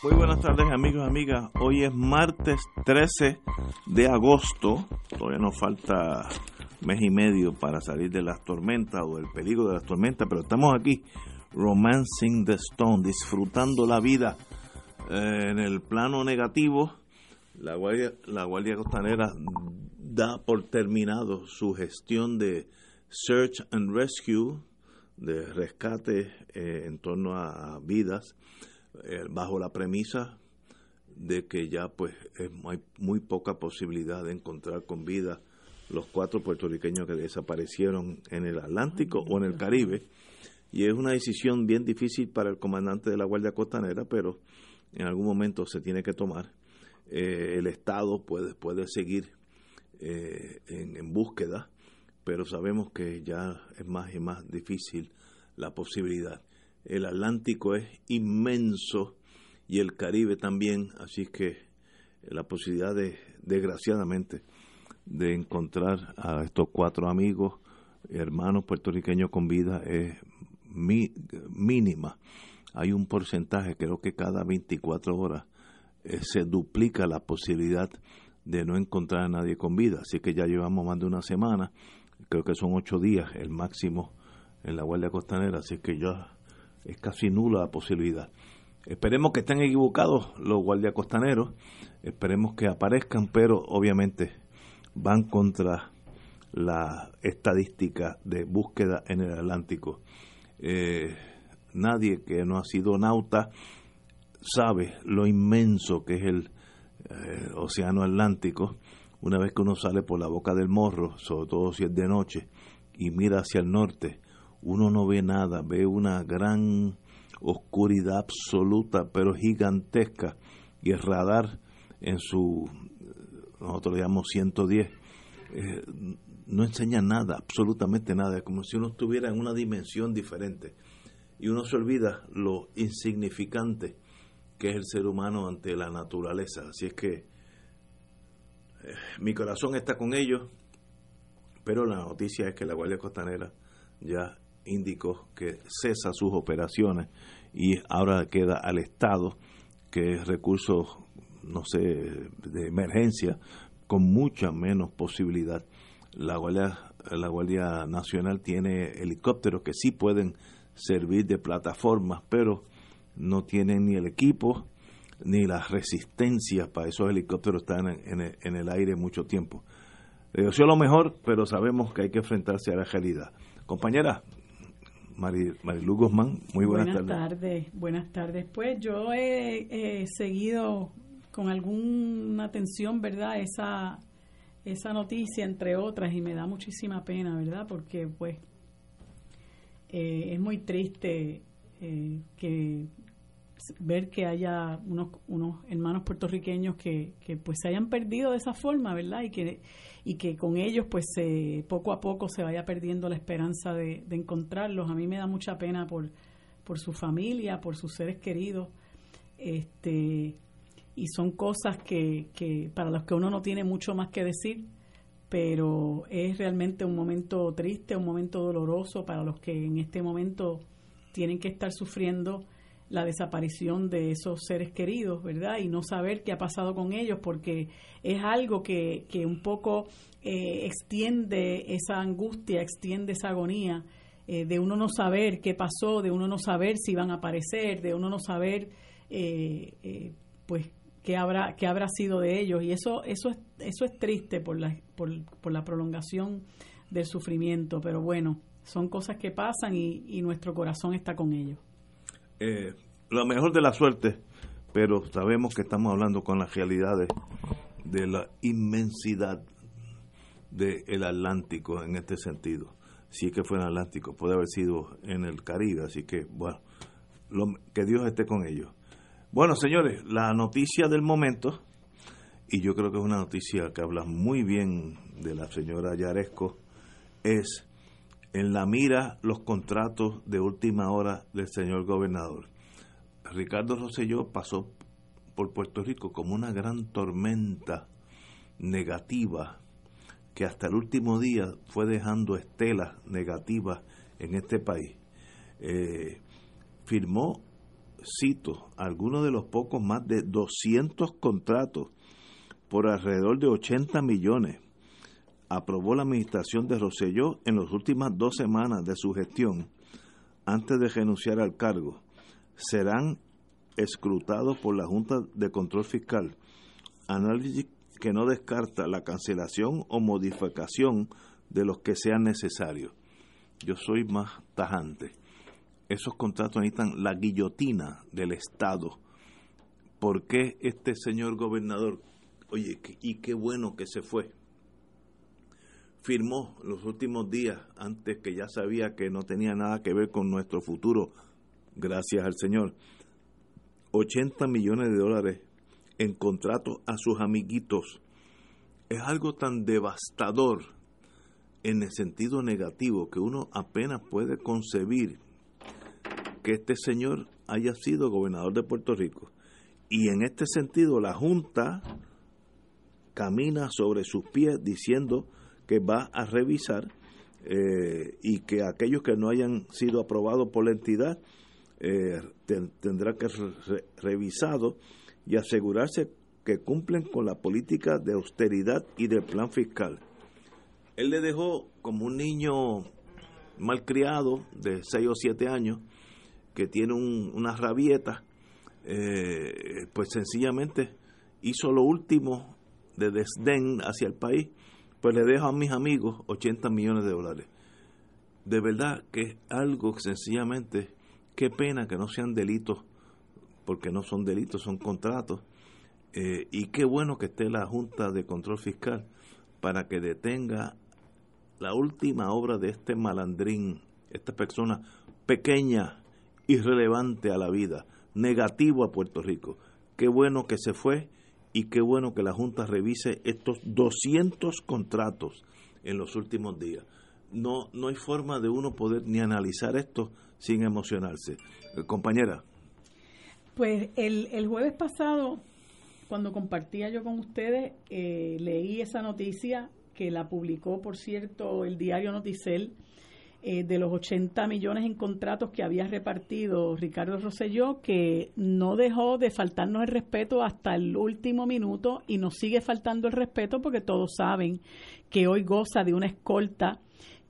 Muy buenas tardes amigos amigas. Hoy es martes 13 de agosto. Todavía nos falta mes y medio para salir de las tormentas o del peligro de las tormentas, pero estamos aquí, romancing the stone, disfrutando la vida eh, en el plano negativo. La Guardia, la Guardia Costanera da por terminado su gestión de search and rescue, de rescate eh, en torno a vidas eh, bajo la premisa de que ya pues hay muy poca posibilidad de encontrar con vida los cuatro puertorriqueños que desaparecieron en el Atlántico o en el Caribe. Y es una decisión bien difícil para el comandante de la Guardia Costanera pero en algún momento se tiene que tomar. Eh, el Estado puede puede seguir eh, en búsqueda pero sabemos que ya es más y más difícil la posibilidad el Atlántico es inmenso y el Caribe también, así que la posibilidad de, desgraciadamente, de encontrar a estos cuatro amigos, hermanos puertorriqueños con vida es mínima. Hay un porcentaje, creo que cada 24 horas eh, se duplica la posibilidad de no encontrar a nadie con vida. Así que ya llevamos más de una semana, creo que son ocho días el máximo en la Guardia Costanera, así que ya es casi nula la posibilidad. Esperemos que estén equivocados los guardias costaneros, esperemos que aparezcan, pero obviamente van contra la estadística de búsqueda en el Atlántico. Eh, nadie que no ha sido nauta sabe lo inmenso que es el eh, océano Atlántico. Una vez que uno sale por la boca del morro, sobre todo si es de noche, y mira hacia el norte, uno no ve nada, ve una gran oscuridad absoluta, pero gigantesca, y el radar en su, nosotros le llamamos 110, eh, no enseña nada, absolutamente nada, es como si uno estuviera en una dimensión diferente, y uno se olvida lo insignificante que es el ser humano ante la naturaleza, así es que eh, mi corazón está con ellos, pero la noticia es que la Guardia Costanera ya indicó que cesa sus operaciones y ahora queda al Estado, que es recursos, no sé, de emergencia, con mucha menos posibilidad. La Guardia, la Guardia Nacional tiene helicópteros que sí pueden servir de plataformas, pero no tienen ni el equipo ni las resistencias para esos helicópteros están en, el, aire mucho tiempo. Le deseo lo mejor, pero sabemos que hay que enfrentarse a la realidad. Compañera, Marilu Guzmán, muy buenas, buenas tardes. Buenas tardes. Pues yo he, seguido con alguna atención, ¿verdad? Esa, esa noticia, entre otras, y me da muchísima pena, ¿verdad? Porque, pues, eh, es muy triste eh, que ver que haya unos, unos hermanos puertorriqueños que, que pues se hayan perdido de esa forma, ¿verdad? Y que, y que con ellos pues se, poco a poco se vaya perdiendo la esperanza de, encontrarlos. A mí me da mucha pena por, por su familia, por sus seres queridos. Este, y son cosas que, que para los que uno no tiene mucho más que decir, pero es realmente un momento triste, un momento doloroso para los que en este momento tienen que estar sufriendo la desaparición de esos seres queridos, ¿verdad? Y no saber qué ha pasado con ellos, porque es algo que, que un poco eh, extiende esa angustia, extiende esa agonía eh, de uno no saber qué pasó, de uno no saber si van a aparecer, de uno no saber, eh, pues, qué habrá, qué habrá sido de ellos. Y eso, eso, es, eso es triste por la, por, por la prolongación del sufrimiento, pero bueno, son cosas que pasan y, y nuestro corazón está con ellos eh, lo mejor de la suerte, pero sabemos que estamos hablando con las realidades de la inmensidad del Atlántico en este sentido. Si es que fue en Atlántico, puede haber sido en el Caribe, así que bueno, que Dios esté con ellos. Bueno, señores, la noticia del momento, y yo creo que es una noticia que habla muy bien de la señora Yaresco, es en la mira los contratos de última hora del señor gobernador. Ricardo Rosselló pasó por Puerto Rico como una gran tormenta negativa que hasta el último día fue dejando estelas negativas en este país. Eh, firmó, cito, algunos de los pocos más de 200 contratos por alrededor de 80 millones. Aprobó la administración de Roselló en las últimas dos semanas de su gestión, antes de renunciar al cargo. Serán escrutados por la Junta de Control Fiscal. Análisis que no descarta la cancelación o modificación de los que sean necesarios. Yo soy más tajante. Esos contratos necesitan la guillotina del Estado. ¿Por qué este señor gobernador, oye, y qué bueno que se fue, firmó los últimos días, antes que ya sabía que no tenía nada que ver con nuestro futuro, gracias al Señor, 80 millones de dólares en contrato a sus amiguitos es algo tan devastador en el sentido negativo que uno apenas puede concebir que este señor haya sido gobernador de Puerto Rico. Y en este sentido la Junta camina sobre sus pies diciendo que va a revisar eh, y que aquellos que no hayan sido aprobados por la entidad eh, tendrá que ser revisado y asegurarse que cumplen con la política de austeridad y del plan fiscal. Él le dejó como un niño malcriado de 6 o 7 años que tiene un, una rabieta, eh, pues sencillamente hizo lo último de desdén hacia el país, pues le dejo a mis amigos 80 millones de dólares. De verdad que es algo sencillamente, qué pena que no sean delitos porque no son delitos, son contratos. Eh, y qué bueno que esté la Junta de Control Fiscal para que detenga la última obra de este malandrín, esta persona pequeña, irrelevante a la vida, negativo a Puerto Rico. Qué bueno que se fue y qué bueno que la Junta revise estos 200 contratos en los últimos días. No, no hay forma de uno poder ni analizar esto sin emocionarse. Eh, compañera. Pues el, el jueves pasado, cuando compartía yo con ustedes, eh, leí esa noticia que la publicó, por cierto, el diario Noticel, eh, de los 80 millones en contratos que había repartido Ricardo Rosselló, que no dejó de faltarnos el respeto hasta el último minuto y nos sigue faltando el respeto porque todos saben que hoy goza de una escolta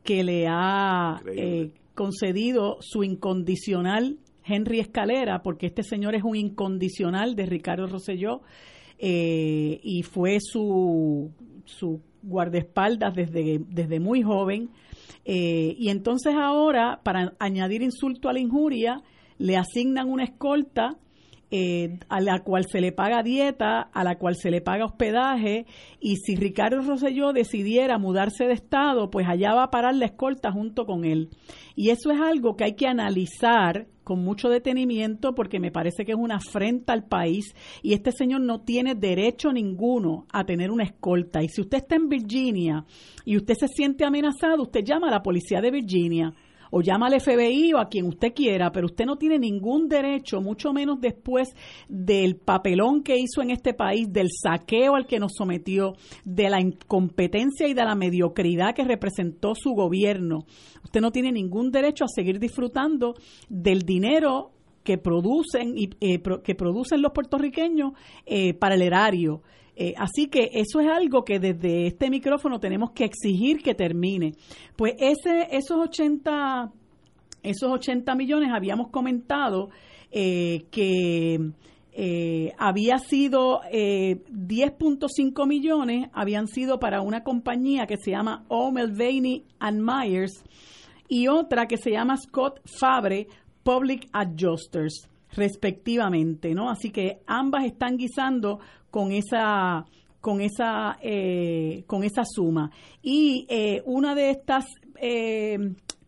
que le ha eh, concedido su incondicional Henry Escalera, porque este señor es un incondicional de Ricardo Rosselló eh, y fue su, su guardaespaldas desde, desde muy joven. Eh, y entonces ahora, para añadir insulto a la injuria, le asignan una escolta eh, a la cual se le paga dieta, a la cual se le paga hospedaje, y si Ricardo Rosselló decidiera mudarse de estado, pues allá va a parar la escolta junto con él. Y eso es algo que hay que analizar con mucho detenimiento porque me parece que es una afrenta al país y este señor no tiene derecho ninguno a tener una escolta. Y si usted está en Virginia y usted se siente amenazado, usted llama a la policía de Virginia o llama al FBI o a quien usted quiera, pero usted no tiene ningún derecho, mucho menos después del papelón que hizo en este país, del saqueo al que nos sometió, de la incompetencia y de la mediocridad que representó su gobierno. Usted no tiene ningún derecho a seguir disfrutando del dinero que producen y eh, que producen los puertorriqueños eh, para el erario. Eh, así que eso es algo que desde este micrófono tenemos que exigir que termine. Pues ese, esos 80, esos 80 millones habíamos comentado eh, que eh, había sido 10.5 millones, habían sido para una compañía que se llama O. and Myers y otra que se llama Scott Fabre Public Adjusters respectivamente, ¿no? Así que ambas están guisando con esa con esa eh, con esa suma y eh, una de estas eh,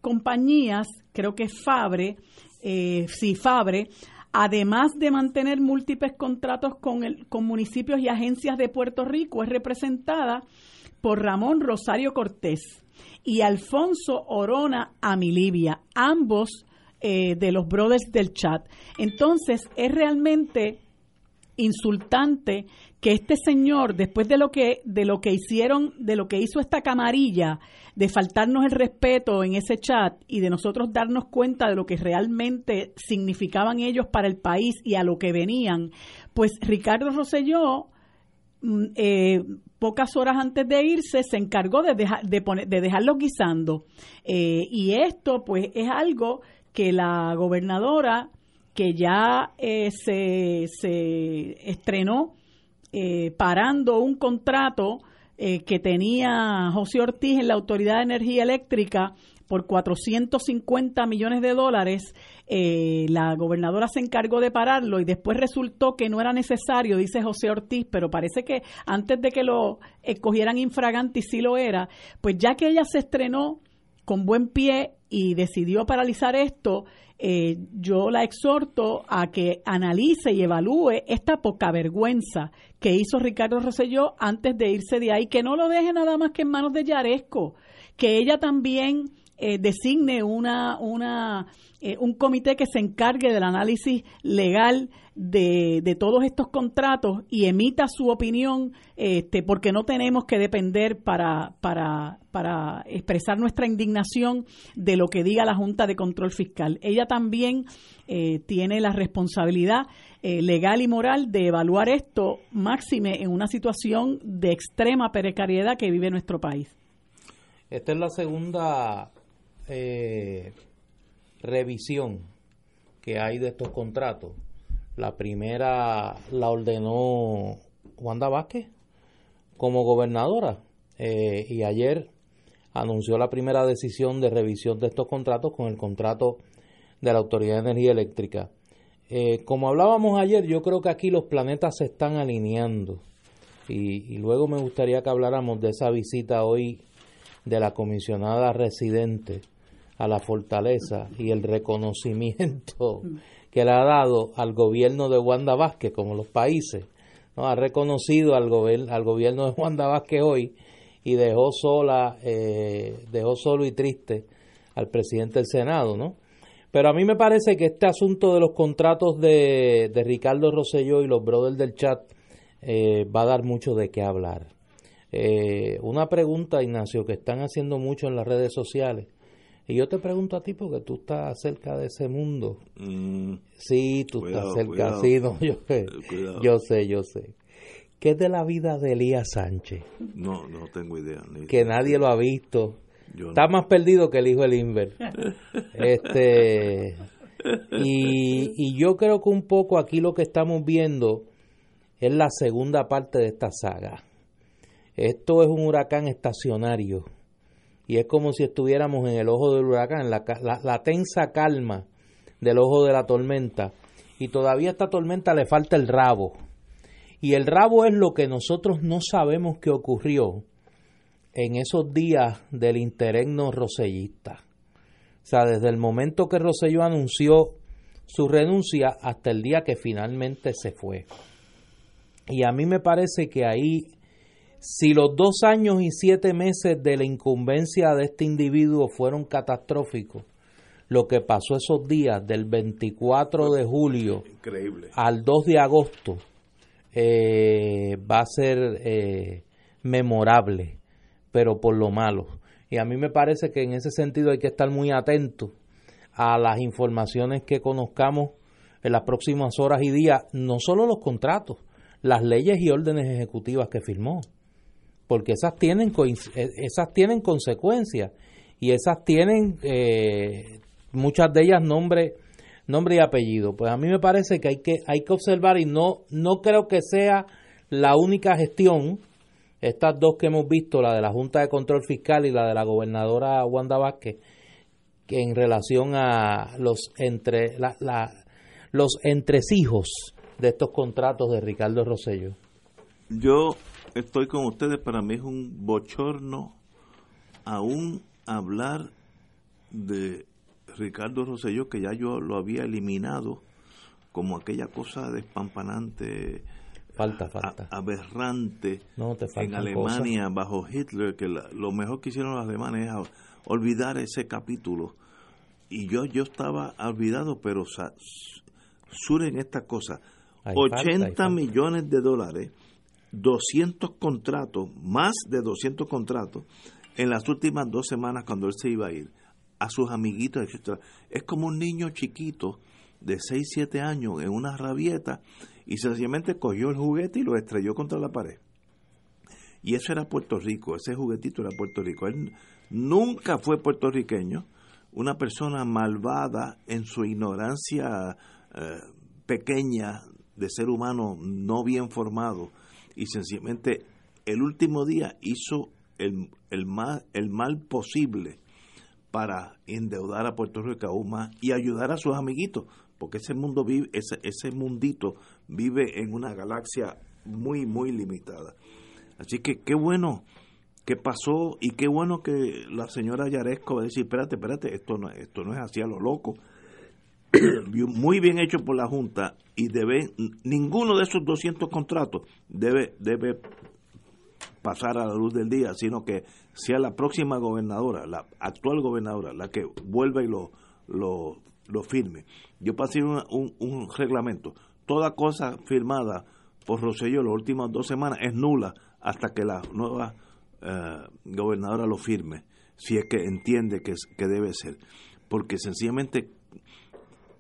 compañías creo que es Fabre sí Fabre además de mantener múltiples contratos con, el, con municipios y agencias de Puerto Rico, es representada por Ramón Rosario Cortés y Alfonso Orona Amilibia, ambos eh, de los brothers del chat. Entonces, es realmente insultante que este señor, después de lo que, de lo que hicieron, de lo que hizo esta camarilla, de faltarnos el respeto en ese chat y de nosotros darnos cuenta de lo que realmente significaban ellos para el país y a lo que venían, pues Ricardo Rosselló, mm, eh, pocas horas antes de irse, se encargó de, dejar, de, poner, de dejarlos guisando. Eh, y esto, pues, es algo que la gobernadora, que ya eh, se, se estrenó eh, parando un contrato eh, que tenía José Ortiz en la Autoridad de Energía Eléctrica por 450 millones de dólares, eh, la gobernadora se encargó de pararlo y después resultó que no era necesario, dice José Ortiz, pero parece que antes de que lo escogieran infragante y sí lo era, pues ya que ella se estrenó con buen pie y decidió paralizar esto, eh, yo la exhorto a que analice y evalúe esta poca vergüenza que hizo Ricardo Rosselló antes de irse de ahí, que no lo deje nada más que en manos de Yaresco, que ella también eh, designe una, una, eh, un comité que se encargue del análisis legal de, de, todos estos contratos y emita su opinión, este, porque no tenemos que depender para, para, para expresar nuestra indignación de lo que diga la Junta de Control Fiscal. Ella también eh, tiene la responsabilidad legal y moral de evaluar esto máxime en una situación de extrema precariedad que vive nuestro país. Esta es la segunda eh, revisión que hay de estos contratos. La primera la ordenó Wanda Vázquez como gobernadora eh, y ayer anunció la primera decisión de revisión de estos contratos con el contrato de la Autoridad de Energía Eléctrica. Eh, como hablábamos ayer, yo creo que aquí los planetas se están alineando y, y luego me gustaría que habláramos de esa visita hoy de la comisionada residente a la fortaleza y el reconocimiento que le ha dado al gobierno de Wanda Vázquez, como los países, ¿no? ha reconocido al, al gobierno de Wanda Vázquez hoy y dejó sola, eh, dejó solo y triste al presidente del Senado, ¿no? Pero a mí me parece que este asunto de los contratos de, de Ricardo Rosselló y los brothers del chat eh, va a dar mucho de qué hablar. Eh, una pregunta, Ignacio, que están haciendo mucho en las redes sociales. Y yo te pregunto a ti porque tú estás cerca de ese mundo. Mm, sí, tú estás cerca. Sí, no, yo, sé, yo sé, yo sé. ¿Qué es de la vida de Elías Sánchez? No, no tengo idea. que nadie lo ha visto. Está más perdido que el hijo del Inver. este, y, y yo creo que un poco aquí lo que estamos viendo es la segunda parte de esta saga. Esto es un huracán estacionario y es como si estuviéramos en el ojo del huracán, la, la, tensa calma del ojo de la tormenta y todavía a esta tormenta le falta el rabo y el rabo es lo que nosotros no sabemos que ocurrió en esos días del interregno rosellista. O sea, desde el momento que Roselló anunció su renuncia hasta el día que finalmente se fue. Y a mí me parece que ahí, si los dos años y siete meses de la incumbencia de este individuo fueron catastróficos, lo que pasó esos días del 24 de julio al 2 de agosto eh, va a ser eh, memorable, pero por lo malo. Y a mí me parece que en ese sentido hay que estar muy atento a las informaciones que conozcamos en las próximas horas y días, no solo los contratos, las leyes y órdenes ejecutivas que firmó, porque esas tienen, e, esas tienen consecuencias y esas tienen eh, muchas de ellas nombre nombre y apellido. Pues a mí me parece que hay que, hay que observar y no, no creo que sea la única gestión, estas dos que hemos visto, la de la Junta de Control Fiscal y la de la gobernadora Wanda Vázquez, que en relación a los entre la, la, los entresijos de estos contratos de Ricardo Rosello. Yo estoy con ustedes, para mí es un bochorno aún hablar de Ricardo Rosselló, que ya yo lo había eliminado como aquella cosa despampanante, falta, falta. aberrante no, te en Alemania bajo Hitler, que lo mejor que hicieron los alemanes es olvidar ese capítulo. Y yo, yo estaba olvidado, pero suren esta cosa. 80 millones de dólares, 200 contratos, más de 200 contratos, en las últimas dos semanas cuando él se iba a ir, a sus amiguitos, etc. Es como un niño chiquito de 6, 7 años en una rabieta y sencillamente cogió el juguete y lo estrelló contra la pared. Y eso era Puerto Rico, ese juguetito era Puerto Rico. Él nunca fue puertorriqueño, una persona malvada en su ignorancia eh, pequeña de ser humano no bien formado y sencillamente el último día hizo el, el, mal, el mal posible para endeudar a Puerto Rico aún más y ayudar a sus amiguitos, porque ese mundo vive, ese, ese mundito vive en una galaxia muy, muy limitada. Así que qué bueno que pasó y qué bueno que la señora Yaresco va a decir, espérate, espérate, esto no, esto no es así a lo loco. muy bien hecho por la Junta y debe ninguno de esos 200 contratos debe debe pasar a la luz del día, sino que sea la próxima gobernadora, la actual gobernadora, la que vuelva y lo, lo, lo firme. Yo pasé un, reglamento. Toda cosa firmada por Rosselló las últimas dos semanas es nula hasta que la nueva eh, gobernadora lo firme, si es que entiende que, que debe ser. Porque sencillamente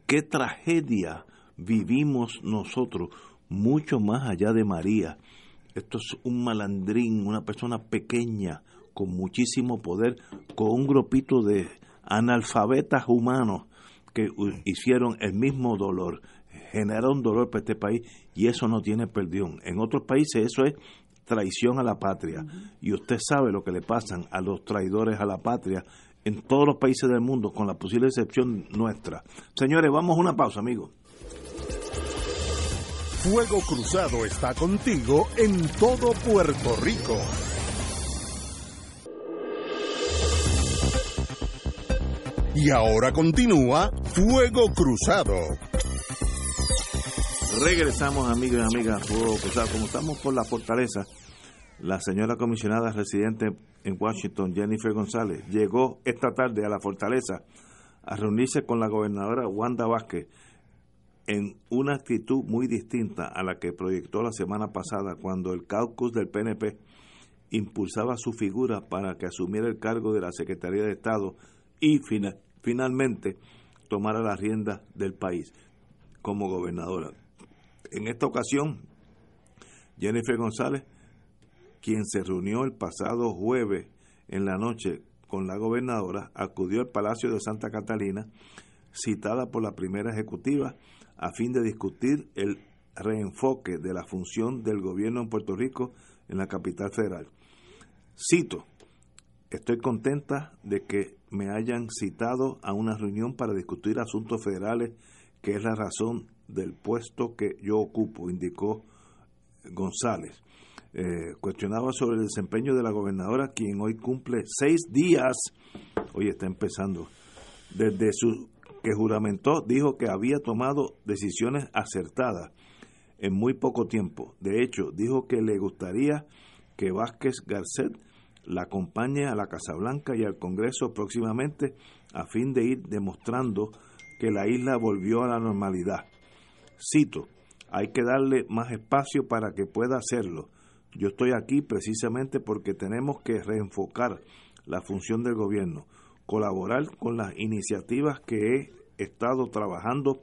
qué tragedia vivimos nosotros, mucho más allá de María. Esto es un malandrín, una persona pequeña, con muchísimo poder, con un grupito de analfabetas humanos que hicieron el mismo dolor, generaron dolor para este país y eso no tiene perdón. En otros países eso es traición a la patria y usted sabe lo que le pasan a los traidores a la patria en todos los países del mundo, con la posible excepción nuestra. Señores, vamos a una pausa, amigos. Fuego Cruzado está contigo en todo Puerto Rico. Y ahora continúa Fuego Cruzado. Regresamos, amigos y amigas, Fuego Cruzado. Como estamos por la fortaleza, la señora comisionada residente en Washington, Jennifer González, llegó esta tarde a la fortaleza a reunirse con la gobernadora Wanda Vázquez en una actitud muy distinta a la que proyectó la semana pasada cuando el caucus del PNP impulsaba su figura para que asumiera el cargo de la Secretaría de Estado y finalmente tomara la rienda del país como gobernadora. En esta ocasión, Jennifer González quien se reunió el pasado jueves en la noche con la gobernadora, acudió al Palacio de Santa Catalina, citada por la primera ejecutiva, a fin de discutir el reenfoque de la función del gobierno en Puerto Rico en la capital federal. Cito, estoy contenta de que me hayan citado a una reunión para discutir asuntos federales, que es la razón del puesto que yo ocupo, indicó González. Eh, cuestionaba sobre el desempeño de la gobernadora, quien hoy cumple seis días, hoy está empezando, desde su que juramentó, dijo que había tomado decisiones acertadas en muy poco tiempo. De hecho, dijo que le gustaría que Vázquez Garcet la acompañe a la Casa Blanca y al Congreso próximamente a fin de ir demostrando que la isla volvió a la normalidad. Cito, hay que darle más espacio para que pueda hacerlo yo estoy aquí precisamente porque tenemos que reenfocar la función del gobierno, colaborar con las iniciativas que he estado trabajando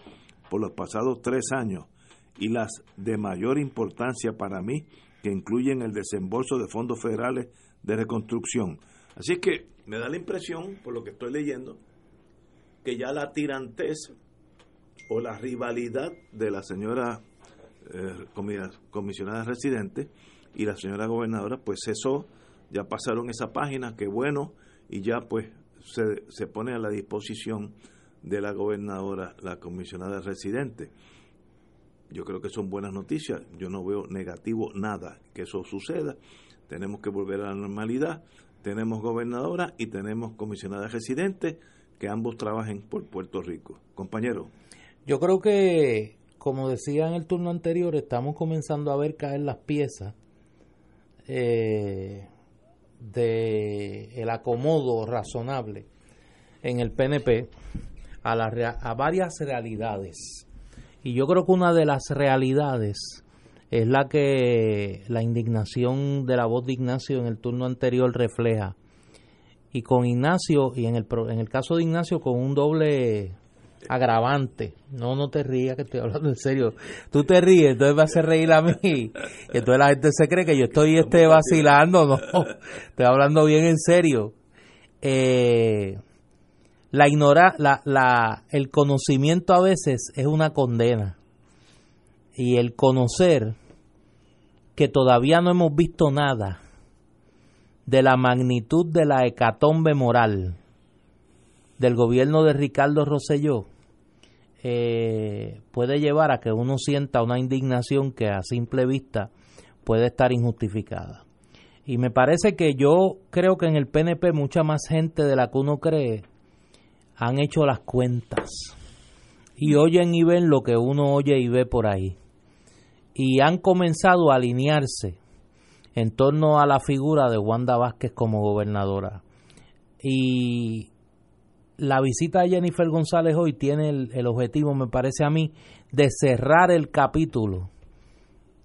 por los pasados tres años y las de mayor importancia para mí, que incluyen el desembolso de fondos federales de reconstrucción. Así que me da la impresión, por lo que estoy leyendo, que ya la tirantez o la rivalidad de la señora eh, comisionada residente y la señora gobernadora pues cesó, ya pasaron esa página, qué bueno, y ya pues se, se pone a la disposición de la gobernadora, la comisionada residente. Yo creo que son buenas noticias, yo no veo negativo nada que eso suceda, tenemos que volver a la normalidad, tenemos gobernadora y tenemos comisionada residente, que ambos trabajen por Puerto Rico. Compañero. Yo creo que como decía en el turno anterior, estamos comenzando a ver caer las piezas eh, de el acomodo razonable en el PNP a, la, a varias realidades. Y yo creo que una de las realidades es la que la indignación de la voz de Ignacio en el turno anterior refleja. Y con Ignacio, y en el, en el caso de Ignacio, con un doble agravante. No, no te rías, que estoy hablando en serio. Tú te ríes, entonces me hace reír a mí. Y entonces la gente se cree que yo estoy este, vacilando. No, estoy hablando bien en serio. Eh, la ignora, la, la, el conocimiento a veces es una condena. Y el conocer que todavía no hemos visto nada de la magnitud de la hecatombe moral del gobierno de Ricardo Rosselló eh, puede llevar a que uno sienta una indignación que a simple vista puede estar injustificada. Y me parece que yo creo que en el PNP mucha más gente de la que uno cree han hecho las cuentas y oyen y ven lo que uno oye y ve por ahí. Y han comenzado a alinearse en torno a la figura de Wanda Vázquez como gobernadora. Y la visita de Jennifer González hoy tiene el, objetivo, me parece a mí, de cerrar el capítulo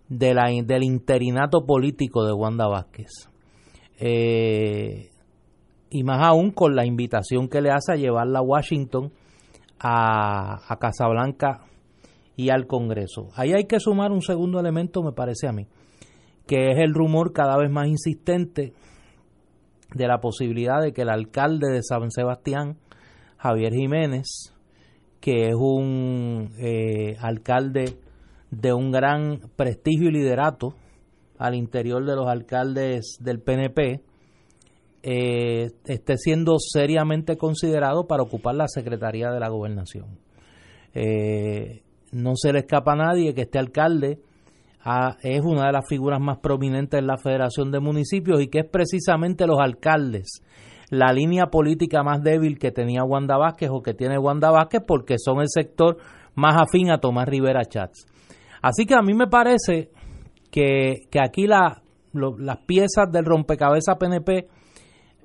de la, del interinato político de Wanda Vázquez. Eh, y más aún con la invitación que le hace a llevarla a Washington, a, a Casablanca y al Congreso. Ahí hay que sumar un segundo elemento, me parece a mí, que es el rumor cada vez más insistente de la posibilidad de que el alcalde de San Sebastián, Javier Jiménez, que es un eh, alcalde de un gran prestigio y liderato al interior de los alcaldes del PNP, eh, esté siendo seriamente considerado para ocupar la Secretaría de la Gobernación. Eh, no se le escapa a nadie que este alcalde ah, es una de las figuras más prominentes en la Federación de Municipios y que es precisamente los alcaldes la línea política más débil que tenía Wanda Vázquez o que tiene Wanda Vázquez porque son el sector más afín a Tomás Rivera Chats. Así que a mí me parece que, aquí la, las piezas del rompecabezas PNP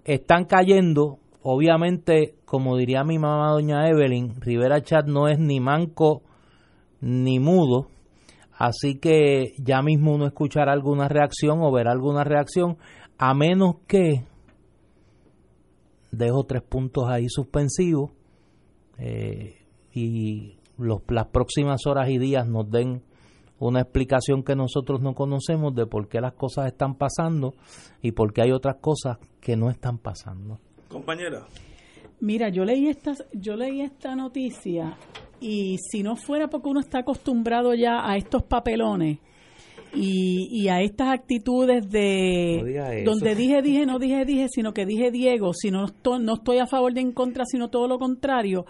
están cayendo. Obviamente, como diría mi mamá doña Evelyn, Rivera Chat no es ni manco ni mudo. Así que ya mismo uno escuchará alguna reacción o verá alguna reacción, a menos que dejo tres puntos ahí suspensivos eh, y los, las próximas horas y días nos den una explicación que nosotros no conocemos de por qué las cosas están pasando y por qué hay otras cosas que no están pasando. Compañera. Mira, yo leí esta, yo leí esta noticia y si no fuera porque uno está acostumbrado ya a estos papelones, y, a estas actitudes de donde dije, dije, no dije, dije, sino que dije Diego, si no estoy, no estoy a favor de en contra, sino todo lo contrario,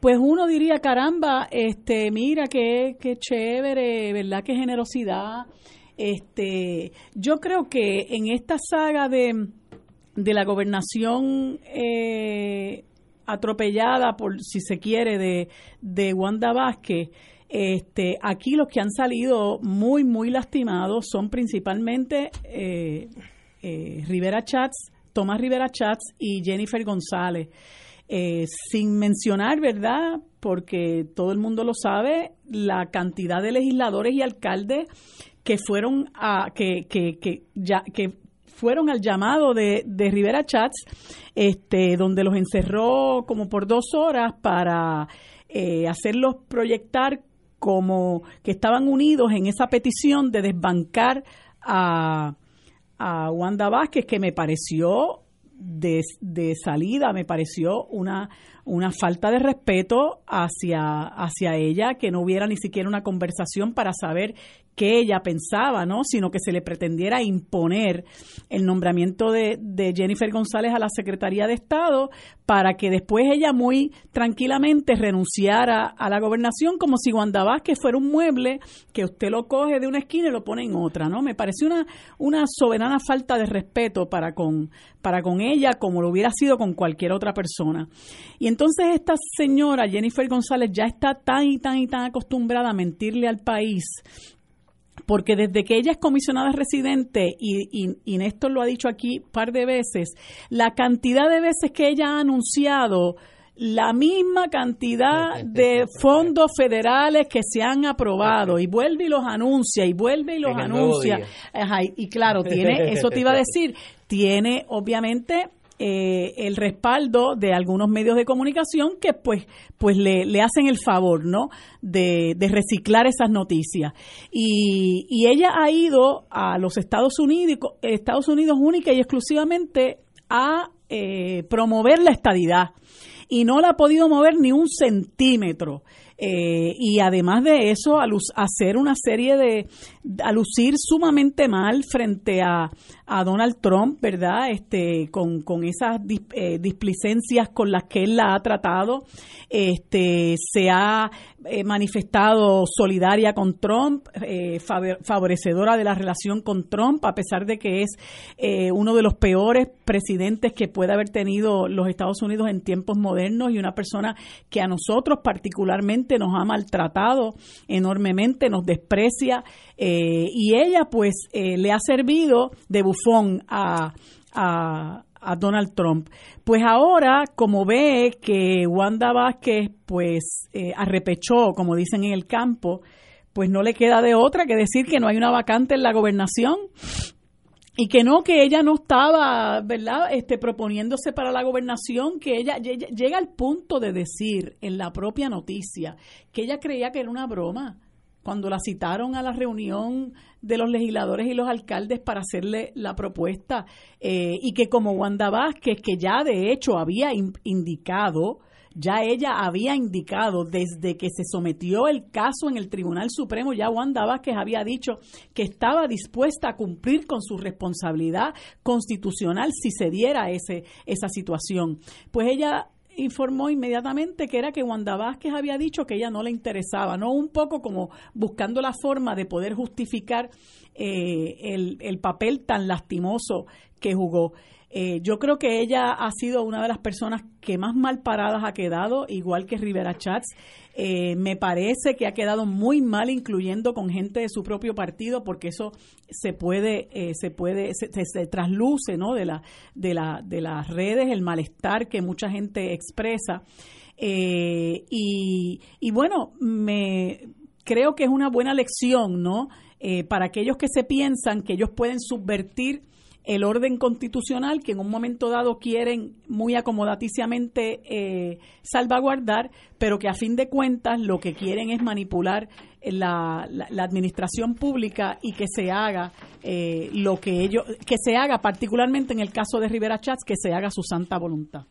pues uno diría, caramba, este, mira qué, qué chévere, ¿verdad? Qué generosidad. Este, yo creo que en esta saga de, de la gobernación eh, atropellada, por si se quiere, de, de Wanda Vázquez, este, aquí los que han salido muy, muy lastimados son principalmente eh, eh, Rivera Chats, Tomás Rivera Chats y Jennifer González. Eh, sin mencionar, ¿verdad? Porque todo el mundo lo sabe, la cantidad de legisladores y alcaldes que fueron a, que, que, que, ya, que fueron al llamado de, de Rivera Chats, este, donde los encerró como por dos horas para hacerlos proyectar como que estaban unidos en esa petición de desbancar a, a Wanda Vázquez, que me pareció de, salida, me pareció una, una falta de respeto hacia, hacia ella, que no hubiera ni siquiera una conversación para saber que ella pensaba, ¿no? Sino que se le pretendiera imponer el nombramiento de, de, Jennifer González a la Secretaría de Estado para que después ella muy tranquilamente renunciara a la gobernación como si Wanda Vázquez fuera un mueble que usted lo coge de una esquina y lo pone en otra, ¿no? Me parece una, una soberana falta de respeto para con, para con ella como lo hubiera sido con cualquier otra persona. Y entonces esta señora, Jennifer González, ya está tan y tan y tan acostumbrada a mentirle al país porque desde que ella es comisionada residente, y, y, Néstor lo ha dicho aquí un par de veces, la cantidad de veces que ella ha anunciado la misma cantidad de fondos federales que se han aprobado. Y vuelve y los anuncia y vuelve y los anuncia. y claro, tiene, eso te iba a decir, tiene obviamente eh, el respaldo de algunos medios de comunicación que pues, pues le, le hacen el favor, ¿no? De, de reciclar esas noticias. Y, y, ella ha ido a los Estados Unidos, Estados Unidos única y exclusivamente a eh, promover la estadidad y no la ha podido mover ni un centímetro. Eh, y además de eso, a hacer una serie de, a lucir sumamente mal frente a, a Donald Trump, ¿verdad? Este, con, con esas eh, displicencias con las que él la ha tratado, este, se ha eh, manifestado solidaria con Trump, eh, favorecedora de la relación con Trump, a pesar de que es uno de los peores presidentes que puede haber tenido los Estados Unidos en tiempos modernos y una persona que a nosotros particularmente nos ha maltratado enormemente, nos desprecia y ella pues le ha servido de bufón a, a, Donald Trump. Pues ahora, como ve que Wanda Vázquez, pues, eh, arrepechó, como dicen en el campo, pues no le queda de otra que decir que no hay una vacante en la gobernación y que no, que ella no estaba, ¿verdad?, este, proponiéndose para la gobernación, que ella, ella llega al punto de decir en la propia noticia que ella creía que era una broma cuando la citaron a la reunión de los legisladores y los alcaldes para hacerle la propuesta eh, y que como Wanda Vázquez, que ya de hecho había indicado, ya ella había indicado desde que se sometió el caso en el Tribunal Supremo, ya Wanda Vázquez había dicho que estaba dispuesta a cumplir con su responsabilidad constitucional si se diera ese, esa situación. Pues ella informó inmediatamente que era que Wanda Vázquez había dicho que ella no le interesaba, ¿no? Un poco como buscando la forma de poder justificar eh, el, el, papel tan lastimoso que jugó. Eh, yo creo que ella ha sido una de las personas que más mal paradas ha quedado, igual que Rivera Chats. Eh, me parece que ha quedado muy mal incluyendo con gente de su propio partido, porque eso se puede, eh, se puede, se, trasluce, ¿no? De la, de la, de las redes, el malestar que mucha gente expresa. y, y bueno, me creo que es una buena lección, ¿no? para aquellos que se piensan que ellos pueden subvertir el orden constitucional que en un momento dado quieren muy acomodaticiamente eh, salvaguardar, pero que a fin de cuentas lo que quieren es manipular la, la, administración pública y que se haga eh, lo que ellos, que se haga particularmente en el caso de Rivera Chats, que se haga su santa voluntad.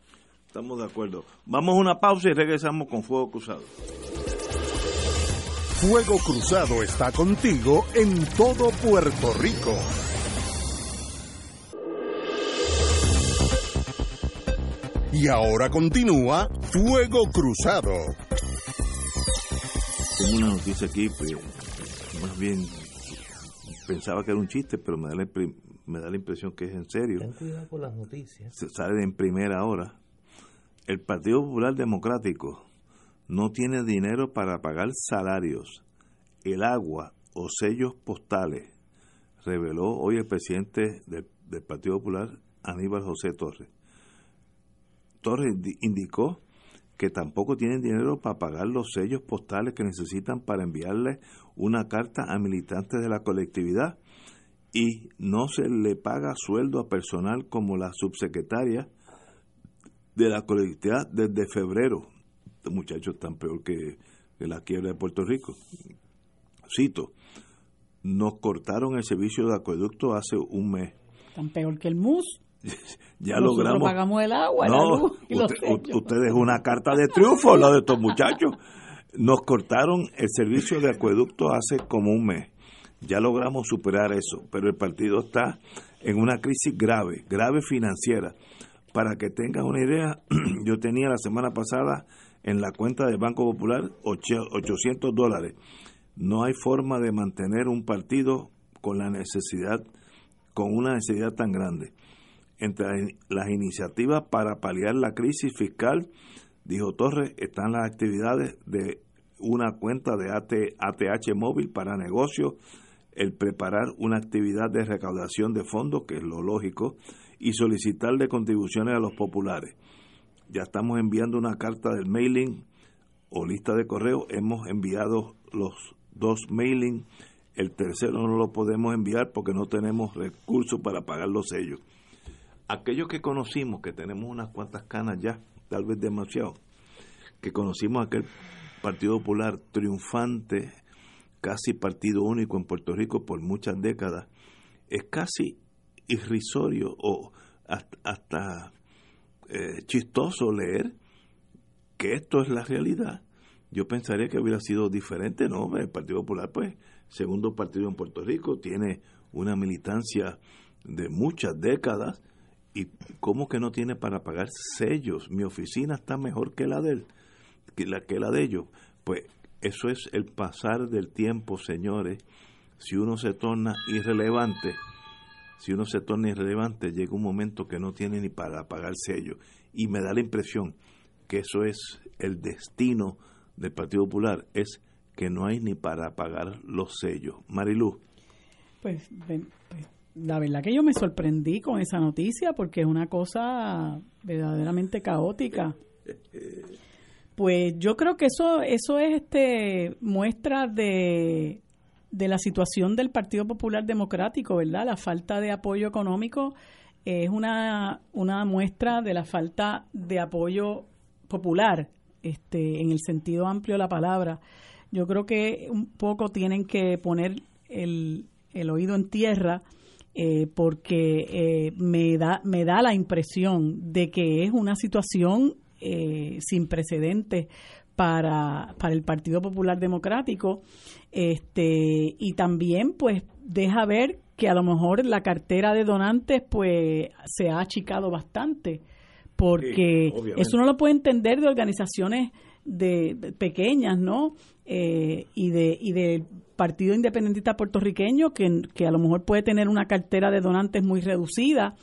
Estamos de acuerdo. Vamos a una pausa y regresamos con Fuego Cruzado. Fuego Cruzado está contigo en todo Puerto Rico. Y ahora continúa Fuego Cruzado. Tengo una noticia aquí, pues, más bien pensaba que era un chiste, pero me da la, me da la impresión que es en serio. Ten cuidado con las noticias. Se sale en primera hora. El Partido Popular Democrático no tiene dinero para pagar salarios, el agua o sellos postales, reveló hoy el presidente del, del Partido Popular, Aníbal José Torres. Torres indicó que tampoco tienen dinero para pagar los sellos postales que necesitan para enviarle una carta a militantes de la colectividad y no se le paga sueldo a personal como la subsecretaria de la colectividad desde febrero. Estos muchachos están peor que, que la quiebra de Puerto Rico. Cito, nos cortaron el servicio de acueducto hace un mes. Tan peor que el MUS. Ya logramos. pagamos el agua, no, ustedes una carta de triunfo, la de estos muchachos. Nos cortaron el servicio de acueducto hace como un mes. Ya logramos superar eso, pero el partido está en una crisis grave, grave financiera. Para que tengas una idea, yo tenía la semana pasada en la cuenta del Banco Popular 800 dólares. No hay forma de mantener un partido con la necesidad, con una necesidad tan grande entre las iniciativas para paliar la crisis fiscal Dijo Torres, están las actividades de una cuenta de ATH móvil para negocios, el preparar una actividad de recaudación de fondos, que es lo lógico, y solicitarle contribuciones a los populares. Ya estamos enviando una carta del mailing o lista de correo. Hemos enviado los dos mailing. El tercero no lo podemos enviar porque no tenemos recursos para pagar los sellos. Aquellos que conocimos, que tenemos unas cuantas canas ya, tal vez demasiado, que conocimos aquel Partido Popular triunfante, casi partido único en Puerto Rico por muchas décadas, es casi irrisorio o hasta, eh, chistoso leer que esto es la realidad. Yo pensaría que hubiera sido diferente, ¿no? El Partido Popular, pues, segundo partido en Puerto Rico, tiene una militancia de muchas décadas y cómo que no tiene para pagar sellos. Mi oficina está mejor que la de él, que la que la de ellos. Pues eso es el pasar del tiempo, señores. Si uno se torna irrelevante, si uno se torna irrelevante, llega un momento que no tiene ni para pagar sello. Y me da la impresión que eso es el destino del Partido Popular, es que no hay ni para pagar los sellos. Marilú. Pues, pues, la verdad que yo me sorprendí con esa noticia porque es una cosa verdaderamente caótica. Pues yo creo que eso eso es este muestra de de la situación del Partido Popular Democrático, ¿verdad? La falta de apoyo económico es una, una muestra de la falta de apoyo popular, este, en el sentido amplio de la palabra. Yo creo que un poco tienen que poner el, el oído en tierra eh, porque eh, me, da, me da la impresión de que es una situación eh, sin precedentes para, para el Partido Popular Democrático este y también pues deja ver que a lo mejor la cartera de donantes pues se ha achicado bastante porque eso no lo puede entender de organizaciones de, pequeñas no eh, y de y del Partido Independentista puertorriqueño que, que a lo mejor puede tener una cartera de donantes muy reducida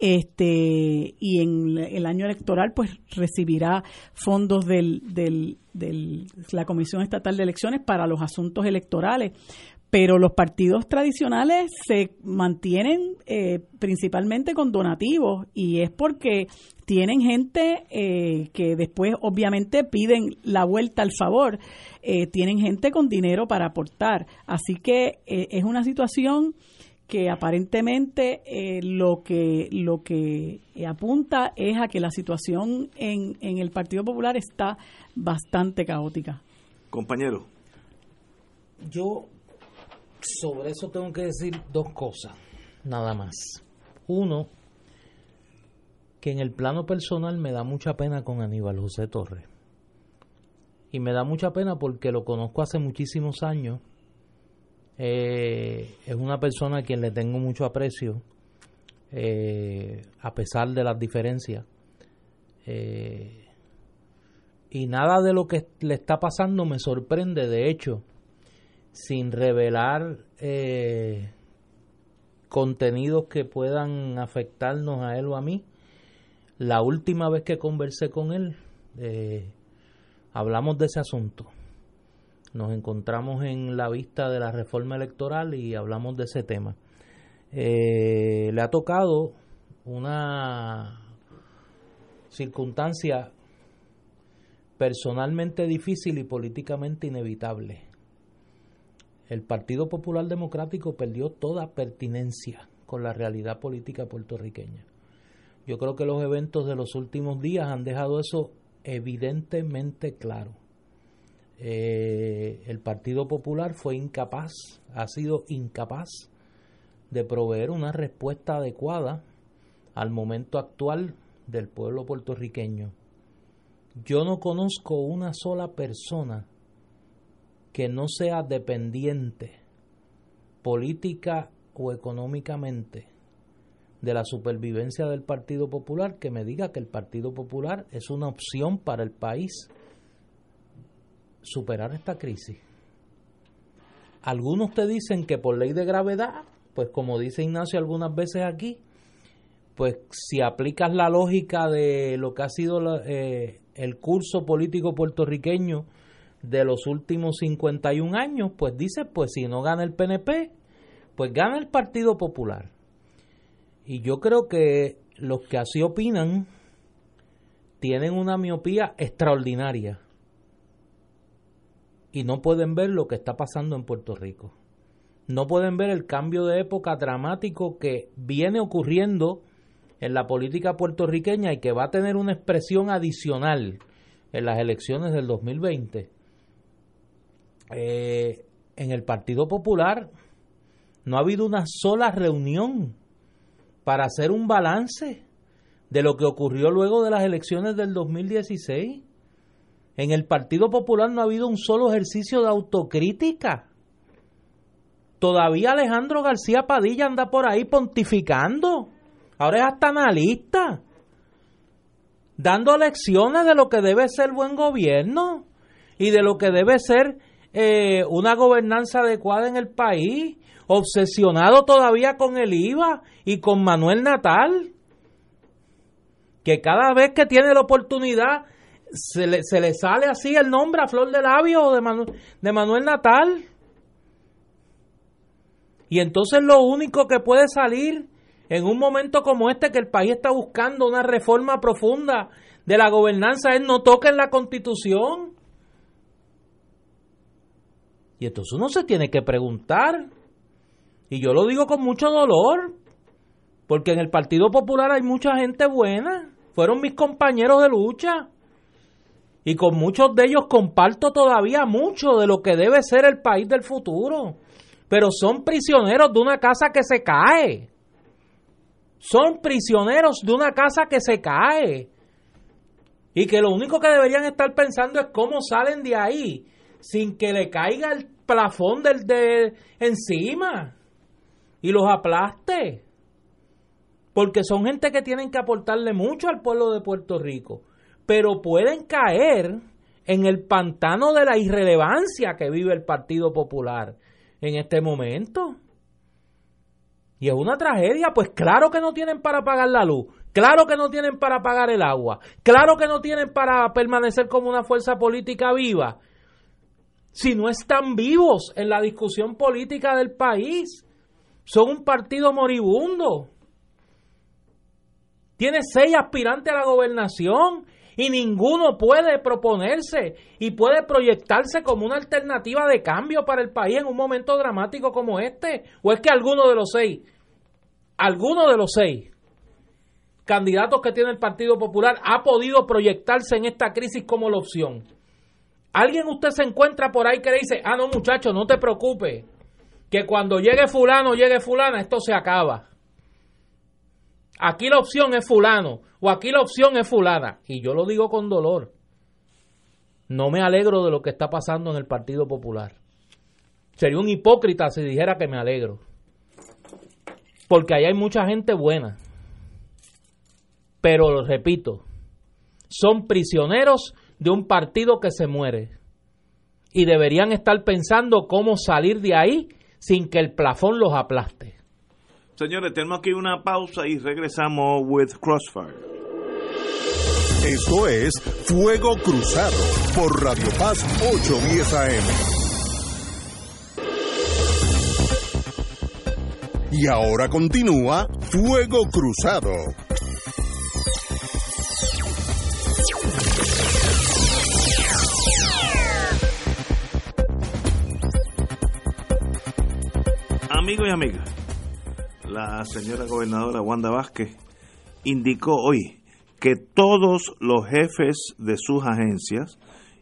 este y en el año electoral pues recibirá fondos del, del, del, la Comisión Estatal de Elecciones para los asuntos electorales pero los partidos tradicionales se mantienen eh, principalmente con donativos y es porque tienen gente eh, que después obviamente piden la vuelta al favor, eh, tienen gente con dinero para aportar. Así que es una situación que aparentemente eh, lo que lo que apunta es a que la situación en, en el Partido Popular está bastante caótica. Compañero. Yo sobre eso tengo que decir dos cosas, nada más. Uno, que en el plano personal me da mucha pena con Aníbal José Torres. Y me da mucha pena porque lo conozco hace muchísimos años eh, es una persona a quien le tengo mucho aprecio, eh, a pesar de las diferencias. Eh, y nada de lo que le está pasando me sorprende, de hecho, sin revelar contenidos que puedan afectarnos a él o a mí. La última vez que conversé con él, hablamos de ese asunto nos encontramos en la vista de la reforma electoral y hablamos de ese tema. Eh, le ha tocado una circunstancia personalmente difícil y políticamente inevitable. El Partido Popular Democrático perdió toda pertinencia con la realidad política puertorriqueña. Yo creo que los eventos de los últimos días han dejado eso evidentemente claro. Eh, el Partido Popular fue incapaz, ha sido incapaz de proveer una respuesta adecuada al momento actual del pueblo puertorriqueño. Yo no conozco una sola persona que no sea dependiente política o económicamente de la supervivencia del Partido Popular que me diga que el Partido Popular es una opción para el país superar esta crisis. Algunos te dicen que por ley de gravedad, pues como dice Ignacio algunas veces aquí, pues si aplicas la lógica de lo que ha sido eh, el curso político puertorriqueño de los últimos 51 años, pues dice, pues si no gana el PNP, pues gana el Partido Popular. Y yo creo que los que así opinan tienen una miopía extraordinaria y no pueden ver lo que está pasando en Puerto Rico. No pueden ver el cambio de época dramático que viene ocurriendo en la política puertorriqueña y que va a tener una expresión adicional en las elecciones del 2020. Eh, en el Partido Popular no ha habido una sola reunión para hacer un balance de lo que ocurrió luego de las elecciones del 2016. En el Partido Popular no ha habido un solo ejercicio de autocrítica. Todavía Alejandro García Padilla anda por ahí pontificando. Ahora es hasta analista. Dando lecciones de lo que debe ser buen gobierno y de lo que debe ser eh, una gobernanza adecuada en el país obsesionado todavía con el IVA y con Manuel Natal, que cada vez que tiene la oportunidad se le, se le sale así el nombre a flor de labio de, de Manuel Natal. Y entonces lo único que puede salir en un momento como este que el país está buscando una reforma profunda de la gobernanza es no toquen la constitución. Y entonces uno se tiene que preguntar, y yo lo digo con mucho dolor, porque en el Partido Popular hay mucha gente buena. Fueron mis compañeros de lucha. Y con muchos de ellos comparto todavía mucho de lo que debe ser el país del futuro. Pero son prisioneros de una casa que se cae. Son prisioneros de una casa que se cae. Y que lo único que deberían estar pensando es cómo salen de ahí sin que le caiga el plafón del de encima y los aplaste. Porque son gente que tienen que aportarle mucho al pueblo de Puerto Rico. Pero pueden caer en el pantano de la irrelevancia que vive el Partido Popular en este momento. Y es una tragedia, pues claro que no tienen para pagar la luz, claro que no tienen para pagar el agua, claro que no tienen para permanecer como una fuerza política viva, si no están vivos en la discusión política del país son un partido moribundo. Tiene seis aspirantes a la gobernación y ninguno puede proponerse y puede proyectarse como una alternativa de cambio para el país en un momento dramático como este. ¿O es que alguno de los seis, alguno de los seis candidatos que tiene el Partido Popular ha podido proyectarse en esta crisis como la opción? ¿Alguien usted se encuentra por ahí que le dice, ah, no muchacho, no te preocupes, que cuando llegue fulano, llegue fulana, esto se acaba. Aquí la opción es fulano o aquí la opción es fulana. Y yo lo digo con dolor. No me alegro de lo que está pasando en el Partido Popular. Sería un hipócrita si dijera que me alegro. Porque ahí hay mucha gente buena. Pero, lo repito, son prisioneros de un partido que se muere. Y deberían estar pensando cómo salir de ahí sin que el plafón los aplaste. Señores, tenemos aquí una pausa y regresamos with Crossfire. Esto es Fuego Cruzado por Radio Paz 810 AM. Y ahora continúa Fuego Cruzado. Amigos y amigas, la señora gobernadora Wanda Vázquez indicó hoy que todos los jefes de sus agencias,